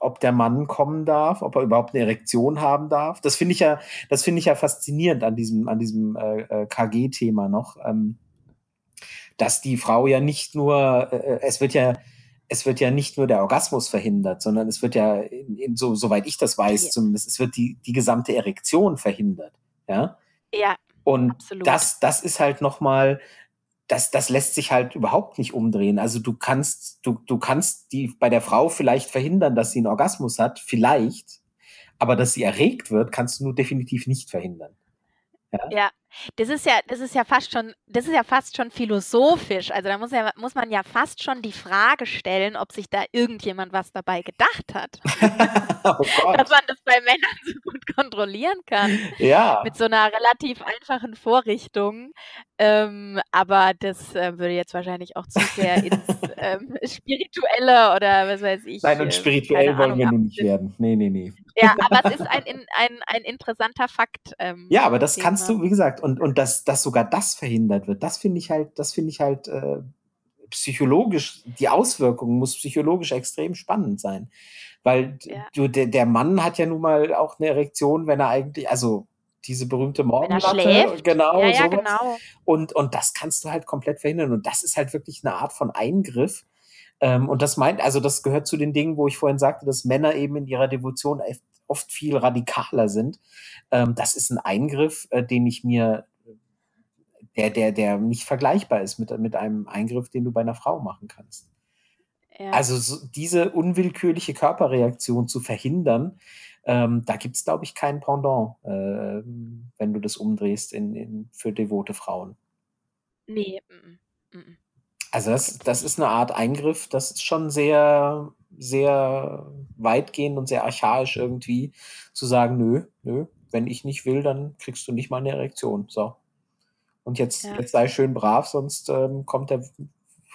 B: ob der Mann kommen darf, ob er überhaupt eine Erektion haben darf. Das finde ich ja, das finde ich ja faszinierend an diesem, an diesem äh, äh KG-Thema noch, ähm, dass die Frau ja nicht nur, äh, äh, es wird ja, es wird ja nicht nur der Orgasmus verhindert, sondern es wird ja, in, in, so, soweit ich das weiß, ja. zumindest, es wird die, die gesamte Erektion verhindert. Ja.
A: Ja.
B: Und absolut. das, das ist halt nochmal das, das lässt sich halt überhaupt nicht umdrehen. Also du kannst, du, du kannst die bei der Frau vielleicht verhindern, dass sie einen Orgasmus hat, vielleicht, aber dass sie erregt wird, kannst du nur definitiv nicht verhindern.
A: Ja? ja, das ist ja, das ist ja fast schon, das ist ja fast schon philosophisch. Also da muss ja, muss man ja fast schon die Frage stellen, ob sich da irgendjemand was dabei gedacht hat. oh Dass man das bei Männern so gut kontrollieren kann.
B: Ja.
A: Mit so einer relativ einfachen Vorrichtung. Ähm, aber das äh, würde jetzt wahrscheinlich auch zu sehr ins ähm, Spirituelle oder was weiß ich.
B: Nein, und ähm, spirituell wollen Ahnung, wir nun nicht werden. Nee, nee, nee.
A: Ja, aber es ist ein, ein, ein interessanter Fakt.
B: Ähm, ja, aber das Thema. kannst du, wie gesagt, und, und dass, dass sogar das verhindert wird, das finde ich halt, das finde ich halt äh, psychologisch, die Auswirkungen muss psychologisch extrem spannend sein. Weil ja. du, der, der Mann hat ja nun mal auch eine Erektion, wenn er eigentlich, also diese berühmte Morgenlatte. Genau,
A: ja, ja, genau.
B: Und, und das kannst du halt komplett verhindern. Und das ist halt wirklich eine Art von Eingriff. Ähm, und das meint, also das gehört zu den Dingen, wo ich vorhin sagte, dass Männer eben in ihrer Devotion oft viel radikaler sind. Ähm, das ist ein Eingriff, äh, den ich mir, der, der, der nicht vergleichbar ist mit, mit einem Eingriff, den du bei einer Frau machen kannst. Ja. Also so, diese unwillkürliche Körperreaktion zu verhindern, ähm, da gibt es, glaube ich, kein Pendant, äh, wenn du das umdrehst in, in, für devote Frauen.
A: Nee. M -m.
B: Also das, das ist eine Art Eingriff, das ist schon sehr, sehr weitgehend und sehr archaisch irgendwie zu sagen, nö, nö, wenn ich nicht will, dann kriegst du nicht mal eine Erektion. So. Und jetzt, ja. jetzt sei schön brav, sonst ähm, kommt der,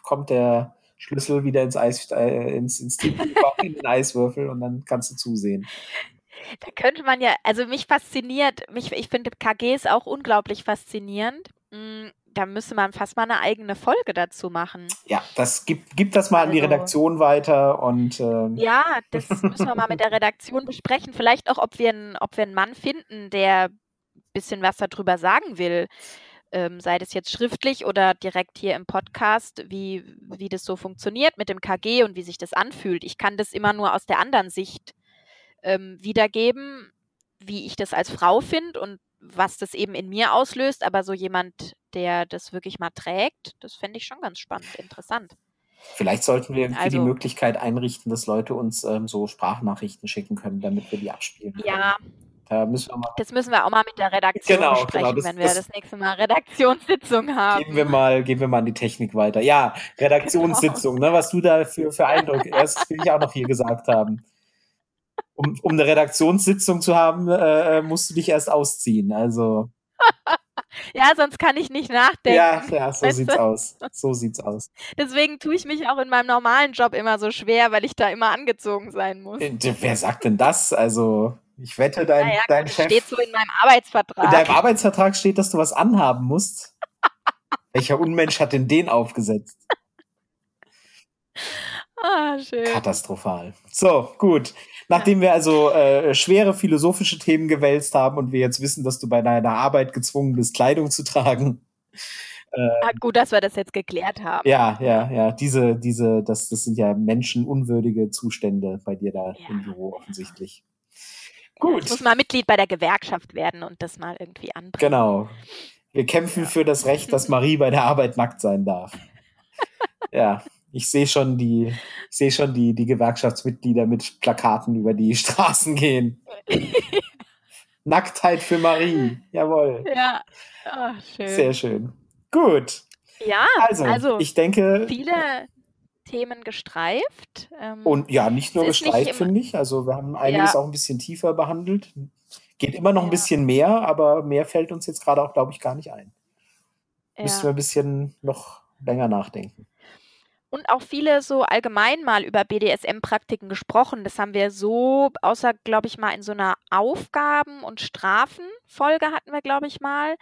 B: kommt der Schlüssel wieder ins Eis, äh, ins, ins in den Eiswürfel und dann kannst du zusehen.
A: Da könnte man ja, also mich fasziniert, mich, ich finde KGs auch unglaublich faszinierend. Da müsste man fast mal eine eigene Folge dazu machen.
B: Ja, das gibt, gibt das mal also, an die also Redaktion weiter und ähm.
A: Ja, das müssen wir mal mit der Redaktion besprechen. Vielleicht auch, ob wir, ein, ob wir einen Mann finden, der ein bisschen was darüber sagen will. Ähm, sei das jetzt schriftlich oder direkt hier im Podcast, wie, wie das so funktioniert mit dem KG und wie sich das anfühlt. Ich kann das immer nur aus der anderen Sicht ähm, wiedergeben, wie ich das als Frau finde und was das eben in mir auslöst, aber so jemand, der das wirklich mal trägt, das fände ich schon ganz spannend, interessant.
B: Vielleicht sollten wir also, die Möglichkeit einrichten, dass Leute uns ähm, so Sprachnachrichten schicken können, damit wir die abspielen können.
A: Ja. Da müssen wir mal das müssen wir auch mal mit der Redaktion genau, besprechen, genau, das, wenn wir das, das, nächste Mal Redaktionssitzung haben.
B: Geben wir mal, geben wir mal an die Technik weiter. Ja, Redaktionssitzung, genau. ne, was du da für, für Eindruck erst will ich auch noch hier gesagt haben um, um eine Redaktionssitzung zu haben, äh, musst du dich erst ausziehen. Also.
A: ja, sonst kann ich nicht nachdenken.
B: Ja, ja, so sieht's du? aus. So sieht's aus.
A: Deswegen tue ich mich auch in meinem normalen Job immer so schwer, weil ich da immer angezogen sein muss. Äh,
B: wer sagt denn das? Also, ich wette, dein, naja, dein Chef.
A: steht so in meinem Arbeitsvertrag.
B: In deinem Arbeitsvertrag steht, dass du was anhaben musst. Welcher Unmensch hat denn den aufgesetzt?
A: Ah, schön.
B: Katastrophal. So, gut. Nachdem wir also äh, schwere philosophische Themen gewälzt haben und wir jetzt wissen, dass du bei deiner Arbeit gezwungen bist, Kleidung zu tragen.
A: Äh, ah, gut, dass wir das jetzt geklärt haben.
B: Ja, ja, ja. Diese, diese, das, das sind ja menschenunwürdige Zustände bei dir da ja. im Büro offensichtlich.
A: Gut. Ich muss mal Mitglied bei der Gewerkschaft werden und das mal irgendwie anbringen.
B: Genau. Wir kämpfen ja. für das Recht, dass Marie bei der Arbeit nackt sein darf. ja. Ich sehe schon die, ich sehe schon die, die Gewerkschaftsmitglieder mit Plakaten über die Straßen gehen. Nacktheit für Marie. Jawohl.
A: Ja. Oh, schön.
B: Sehr schön. Gut.
A: Ja, also, also ich denke. Viele Themen gestreift.
B: Ähm, und ja, nicht nur gestreift, finde ich. Also wir haben einiges ja. auch ein bisschen tiefer behandelt. Geht immer noch ein bisschen mehr, aber mehr fällt uns jetzt gerade auch, glaube ich, gar nicht ein. Ja. Müssen wir ein bisschen noch länger nachdenken
A: und auch viele so allgemein mal über BDSM-Praktiken gesprochen. Das haben wir so, außer, glaube ich, mal in so einer Aufgaben- und Strafen-Folge hatten wir, glaube ich, mal.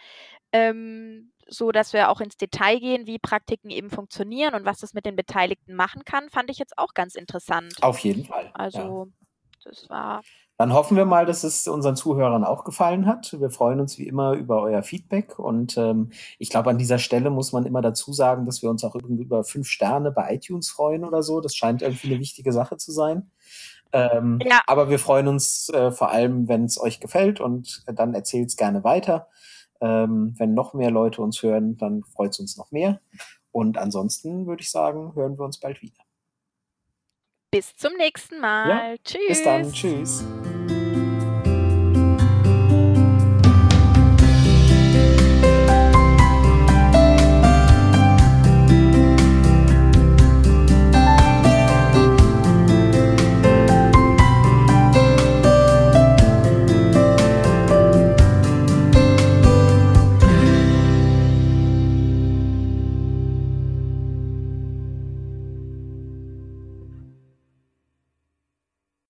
A: Ähm, so dass wir auch ins Detail gehen, wie Praktiken eben funktionieren und was das mit den Beteiligten machen kann, fand ich jetzt auch ganz interessant.
B: Auf jeden Fall.
A: Also, ja. das war
B: dann hoffen wir mal, dass es unseren Zuhörern auch gefallen hat. Wir freuen uns wie immer über euer Feedback und ähm, ich glaube, an dieser Stelle muss man immer dazu sagen, dass wir uns auch irgendwie über fünf Sterne bei iTunes freuen oder so. Das scheint irgendwie eine wichtige Sache zu sein. Ähm, ja. Aber wir freuen uns äh, vor allem, wenn es euch gefällt und dann erzählt es gerne weiter. Ähm, wenn noch mehr Leute uns hören, dann freut es uns noch mehr. Und ansonsten würde ich sagen, hören wir uns bald wieder.
A: Bis zum nächsten Mal. Ja,
B: Tschüss. Bis dann. Tschüss.